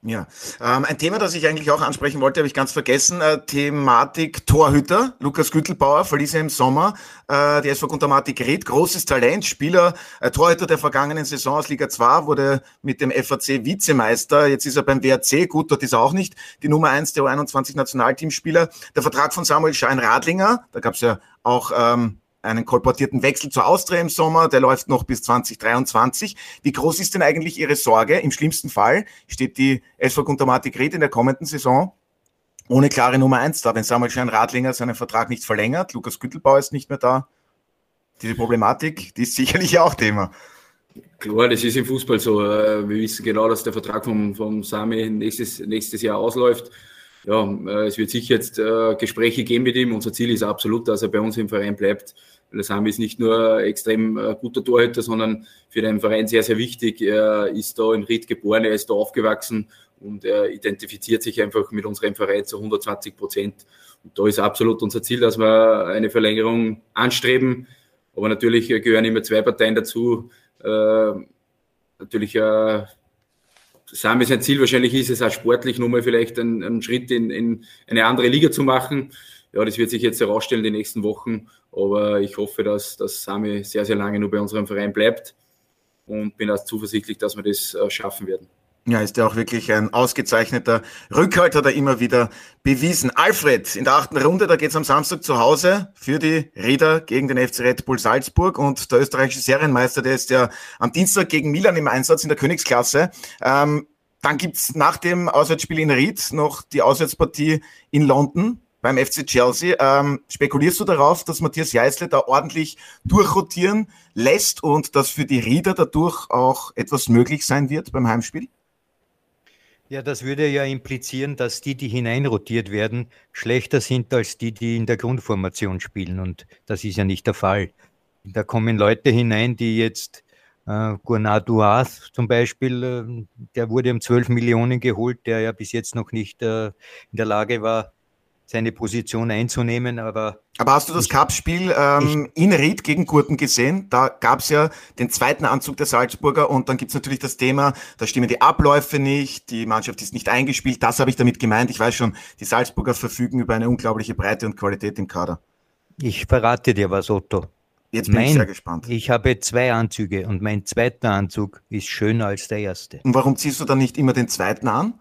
Ja, ähm, ein Thema, das ich eigentlich auch ansprechen wollte, habe ich ganz vergessen. Äh, Thematik Torhüter. Lukas Güttelbauer verließ er im Sommer. Äh, die SV Guntermatik Ried, großes Talent, Spieler, äh, Torhüter der vergangenen Saison aus Liga 2, wurde mit dem FAC Vizemeister. Jetzt ist er beim WRC, gut, dort ist er auch nicht die Nummer eins der U21 Nationalteamspieler. Der Vertrag von Samuel Schein-Radlinger, da gab es ja auch ähm, einen kolportierten Wechsel zur Austria im Sommer, der läuft noch bis 2023. Wie groß ist denn eigentlich Ihre Sorge? Im schlimmsten Fall steht die SV Guntermatik Ried in der kommenden Saison ohne klare Nummer eins da, wenn Samuel Schein Radlinger seinen Vertrag nicht verlängert, Lukas Güttelbauer ist nicht mehr da. Diese Problematik, die ist sicherlich auch Thema. Klar, das ist im Fußball so. Äh, wir wissen genau, dass der Vertrag vom, vom Sami nächstes, nächstes Jahr ausläuft. Ja, äh, es wird sicher jetzt äh, Gespräche geben mit ihm. Unser Ziel ist absolut, dass er bei uns im Verein bleibt. Weil Sami ist nicht nur extrem äh, guter Torhüter, sondern für den Verein sehr, sehr wichtig. Er ist da in Ried geboren, er ist da aufgewachsen und er identifiziert sich einfach mit unserem Verein zu 120 Prozent. Und da ist absolut unser Ziel, dass wir eine Verlängerung anstreben. Aber natürlich gehören immer zwei Parteien dazu. Äh, natürlich äh, Sami sein Ziel wahrscheinlich ist es auch sportlich nochmal vielleicht einen, einen Schritt in, in, eine andere Liga zu machen. Ja, das wird sich jetzt herausstellen die nächsten Wochen. Aber ich hoffe, dass, dass Sami sehr, sehr lange nur bei unserem Verein bleibt und bin auch zuversichtlich, dass wir das äh, schaffen werden. Ja, ist ja auch wirklich ein ausgezeichneter Rückhalt, hat er immer wieder bewiesen. Alfred, in der achten Runde, da geht's am Samstag zu Hause für die Räder gegen den FC Red Bull Salzburg und der österreichische Serienmeister, der ist ja am Dienstag gegen Milan im Einsatz in der Königsklasse. Ähm, dann gibt's nach dem Auswärtsspiel in Ried noch die Auswärtspartie in London beim FC Chelsea. Ähm, spekulierst du darauf, dass Matthias Jeißle da ordentlich durchrotieren lässt und dass für die Rieder dadurch auch etwas möglich sein wird beim Heimspiel? Ja, das würde ja implizieren, dass die, die hineinrotiert werden, schlechter sind als die, die in der Grundformation spielen. Und das ist ja nicht der Fall. Da kommen Leute hinein, die jetzt äh, Gournard Duas zum Beispiel, äh, der wurde um 12 Millionen geholt, der ja bis jetzt noch nicht äh, in der Lage war, seine Position einzunehmen. Aber, aber hast du das Cup-Spiel ähm, in Ried gegen Gurten gesehen? Da gab es ja den zweiten Anzug der Salzburger und dann gibt es natürlich das Thema, da stimmen die Abläufe nicht, die Mannschaft ist nicht eingespielt. Das habe ich damit gemeint. Ich weiß schon, die Salzburger verfügen über eine unglaubliche Breite und Qualität im Kader. Ich verrate dir was, Otto. Jetzt bin mein, ich sehr gespannt. Ich habe zwei Anzüge und mein zweiter Anzug ist schöner als der erste. Und warum ziehst du dann nicht immer den zweiten an?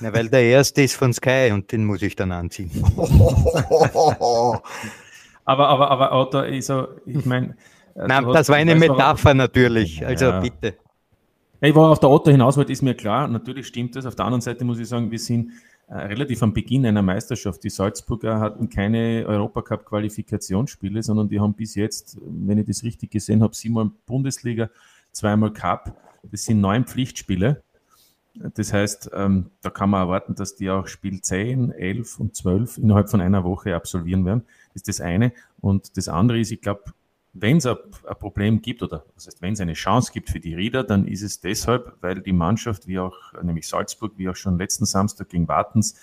Na, weil der erste ist von Sky und den muss ich dann anziehen. aber, aber, aber Otto, also, ich meine. Äh, Nein, das war eine Metapher natürlich. Also ja. bitte. Ich war auf der Otto hinaus wollte, ist mir klar. Natürlich stimmt das. Auf der anderen Seite muss ich sagen, wir sind äh, relativ am Beginn einer Meisterschaft. Die Salzburger hatten keine Europacup-Qualifikationsspiele, sondern die haben bis jetzt, wenn ich das richtig gesehen habe, siebenmal Bundesliga, zweimal Cup. Das sind neun Pflichtspiele. Das heißt, ähm, da kann man erwarten, dass die auch Spiel 10, 11 und 12 innerhalb von einer Woche absolvieren werden. Das ist das eine. Und das andere ist, ich glaube, wenn es ein, Problem gibt oder das heißt, wenn es eine Chance gibt für die Rieder, dann ist es deshalb, weil die Mannschaft, wie auch, nämlich Salzburg, wie auch schon letzten Samstag gegen Wartens,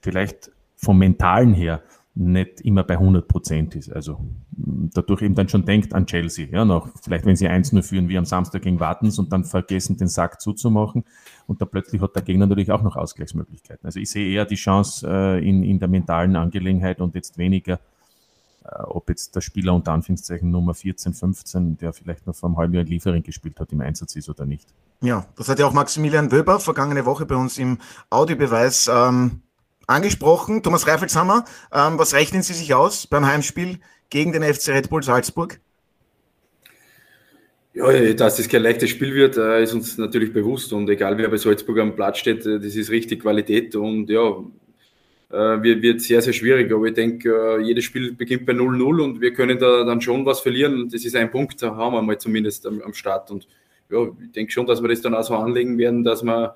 vielleicht vom Mentalen her nicht immer bei 100 Prozent ist. Also dadurch eben dann schon denkt an Chelsea. Ja, noch vielleicht wenn sie 1-0 führen wie am Samstag gegen Wartens und dann vergessen, den Sack zuzumachen. Und da plötzlich hat der Gegner natürlich auch noch Ausgleichsmöglichkeiten. Also ich sehe eher die Chance äh, in, in der mentalen Angelegenheit und jetzt weniger, äh, ob jetzt der Spieler unter Anführungszeichen Nummer 14, 15, der vielleicht noch vor einem halben Jahr in Liefering gespielt hat, im Einsatz ist oder nicht. Ja, das hat ja auch Maximilian Wöber vergangene Woche bei uns im Audiobeweis ähm, angesprochen. Thomas Reifelshammer, ähm, was rechnen Sie sich aus beim Heimspiel gegen den FC Red Bull Salzburg? Ja, dass das kein leichtes Spiel wird, äh, ist uns natürlich bewusst. Und egal wer bei Salzburg am Platz steht, äh, das ist richtig Qualität. Und ja, äh, wird sehr, sehr schwierig. Aber ich denke, jedes Spiel beginnt bei 0-0 und wir können da dann schon was verlieren. Das ist ein Punkt, da haben wir mal zumindest am, Start. Und ja, ich denke schon, dass wir das dann auch so anlegen werden, dass wir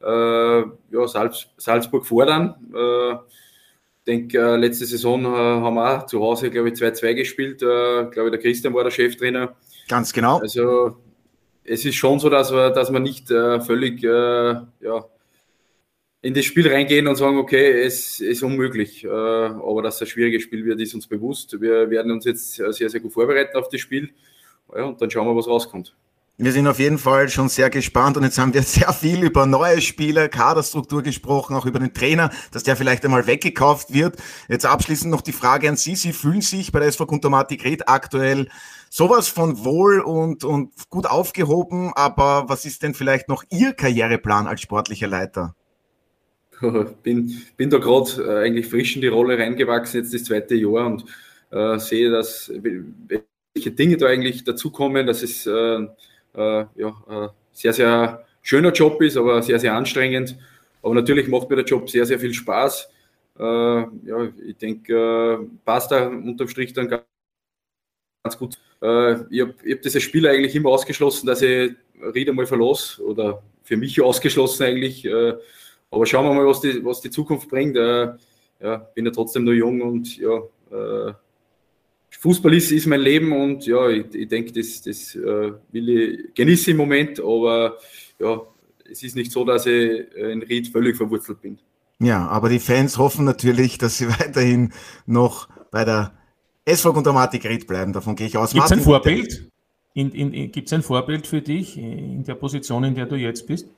ja, Salz, Salzburg fordern. Äh, ich denke, äh, letzte Saison haben wir auch zu Hause, glaube ich, 2-2 gespielt. Ich glaube, der Christian war der Cheftrainer. Ganz genau. Also es ist schon so, dass wir, dass wir nicht völlig ja, in das Spiel reingehen und sagen, okay, es ist unmöglich. aber dass es ein schwieriges Spiel wird, ist uns bewusst. Wir werden uns jetzt sehr, sehr gut vorbereiten auf das Spiel. Ja, und dann schauen wir, was rauskommt. Wir sind auf jeden Fall schon sehr gespannt und jetzt haben wir sehr viel über neue Spieler, Kaderstruktur gesprochen, auch über den Trainer, dass der vielleicht einmal weggekauft wird. Jetzt abschließend noch die Frage an Sie. Sie fühlen sich bei der SV Guntomatik Red aktuell sowas von wohl und, und gut aufgehoben, aber was ist denn vielleicht noch Ihr Karriereplan als sportlicher Leiter? Bin, bin da gerade äh, eigentlich frisch in die Rolle reingewachsen, jetzt das zweite Jahr und äh, sehe, dass welche Dinge da eigentlich dazukommen, dass es äh, ja, äh, sehr, sehr schöner Job ist, aber sehr, sehr anstrengend. Aber natürlich macht mir der Job sehr, sehr viel Spaß. Äh, ja, ich denke, passt da unterm Strich dann ganz gut. ich habe hab das als Spieler eigentlich immer ausgeschlossen, dass ich Ried einmal verlasse oder für mich ausgeschlossen eigentlich. aber schauen wir mal, was die, was die Zukunft bringt. ja, bin ja trotzdem noch jung und ja, Fußball ist, ist mein Leben und ja, ich, ich denke, das, das äh, will ich genießen im Moment, aber ja, es ist nicht so, dass ich in Ried völlig verwurzelt bin. Ja, aber die Fans hoffen natürlich, dass sie weiterhin noch bei der SV Gundermatik Ried bleiben. Davon gehe ich aus. Gibt es ein Vorbild? In, in, in, Gibt es ein Vorbild für dich in der Position, in der du jetzt bist?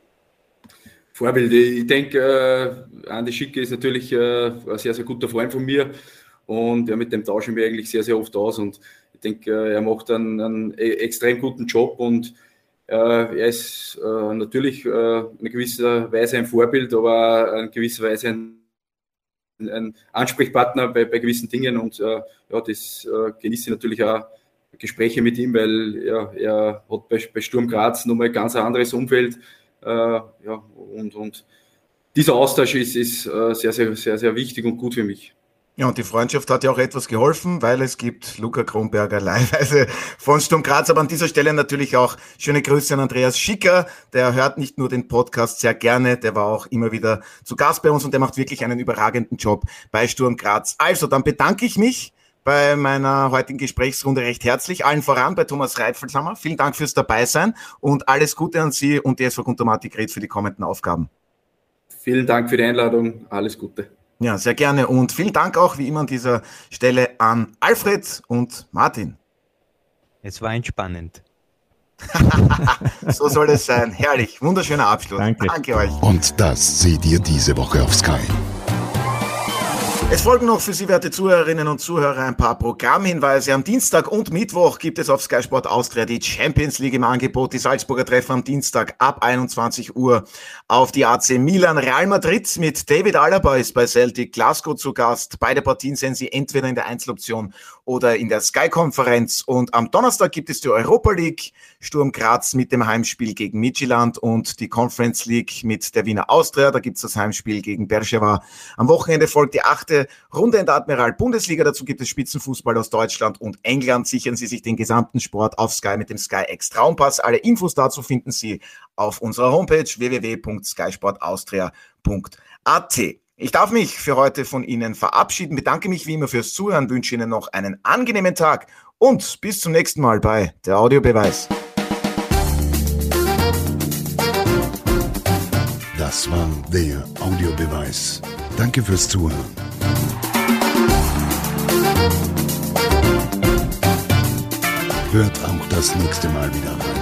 Vorbild, ich denke, äh, Andi Schicke ist natürlich äh, ein sehr, sehr guter Freund von mir. Und ja, mit dem tauschen wir eigentlich sehr, sehr oft aus. Und ich denke, äh, er macht einen, einen e-, extrem guten Job und äh, er ist äh, natürlich äh, in gewisser Weise ein Vorbild, aber in gewisser Weise ein, ein Ansprechpartner bei, bei, gewissen Dingen. Und äh, ja, das äh, genieße ich natürlich auch Gespräche mit ihm, weil ja, er hat bei, bei Sturm Graz nochmal ein ganz anderes Umfeld. ja, und, und dieser Austausch ist, ist sehr, sehr, sehr, sehr wichtig und gut für mich. Ja, und die Freundschaft hat ja auch etwas geholfen, weil es gibt Luca Kronberger leihweise von Sturm Graz. Aber an dieser Stelle natürlich auch schöne Grüße an Andreas Schicker. Der hört nicht nur den Podcast sehr gerne, der war auch immer wieder zu Gast bei uns und der macht wirklich einen überragenden Job bei Sturm Graz. Also, dann bedanke ich mich bei meiner heutigen Gesprächsrunde recht herzlich. Allen voran bei Thomas Reitfeldhammer. Vielen Dank fürs Dabeisein und alles Gute an Sie und die SV Guntomatik Red für die kommenden Aufgaben. Vielen Dank für die Einladung. Alles Gute. Ja, sehr gerne. Und vielen Dank auch wie immer an dieser Stelle an Alfred und Martin. Es war entspannend. so soll es sein. Herrlich. Wunderschöner Abschluss. Danke. Danke euch. Und das seht ihr diese Woche auf Sky. Es folgen noch für Sie, werte Zuhörerinnen und Zuhörer, ein paar Programmhinweise. Am Dienstag und Mittwoch gibt es auf Sky Sport Austria die Champions League im Angebot. Die Salzburger treffen am Dienstag ab 21 Uhr auf die AC Milan. Real Madrid mit David Alaba ist bei Celtic Glasgow zu Gast. Beide Partien sehen Sie entweder in der Einzeloption oder in der Sky-Konferenz. Und am Donnerstag gibt es die Europa League, Sturm Graz mit dem Heimspiel gegen Midtjylland und die Conference League mit der Wiener Austria. Da gibt es das Heimspiel gegen Bercheva. Am Wochenende folgt die achte Runde in der Admiral Bundesliga. Dazu gibt es Spitzenfußball aus Deutschland und England. Sichern Sie sich den gesamten Sport auf Sky mit dem Sky X Traumpass. Alle Infos dazu finden Sie auf unserer Homepage www.skysportaustria.at. Ich darf mich für heute von Ihnen verabschieden, bedanke mich wie immer fürs Zuhören, wünsche Ihnen noch einen angenehmen Tag und bis zum nächsten Mal bei der Audiobeweis. Das war der Audiobeweis. Danke fürs Zuhören. Hört auch das nächste Mal wieder rein.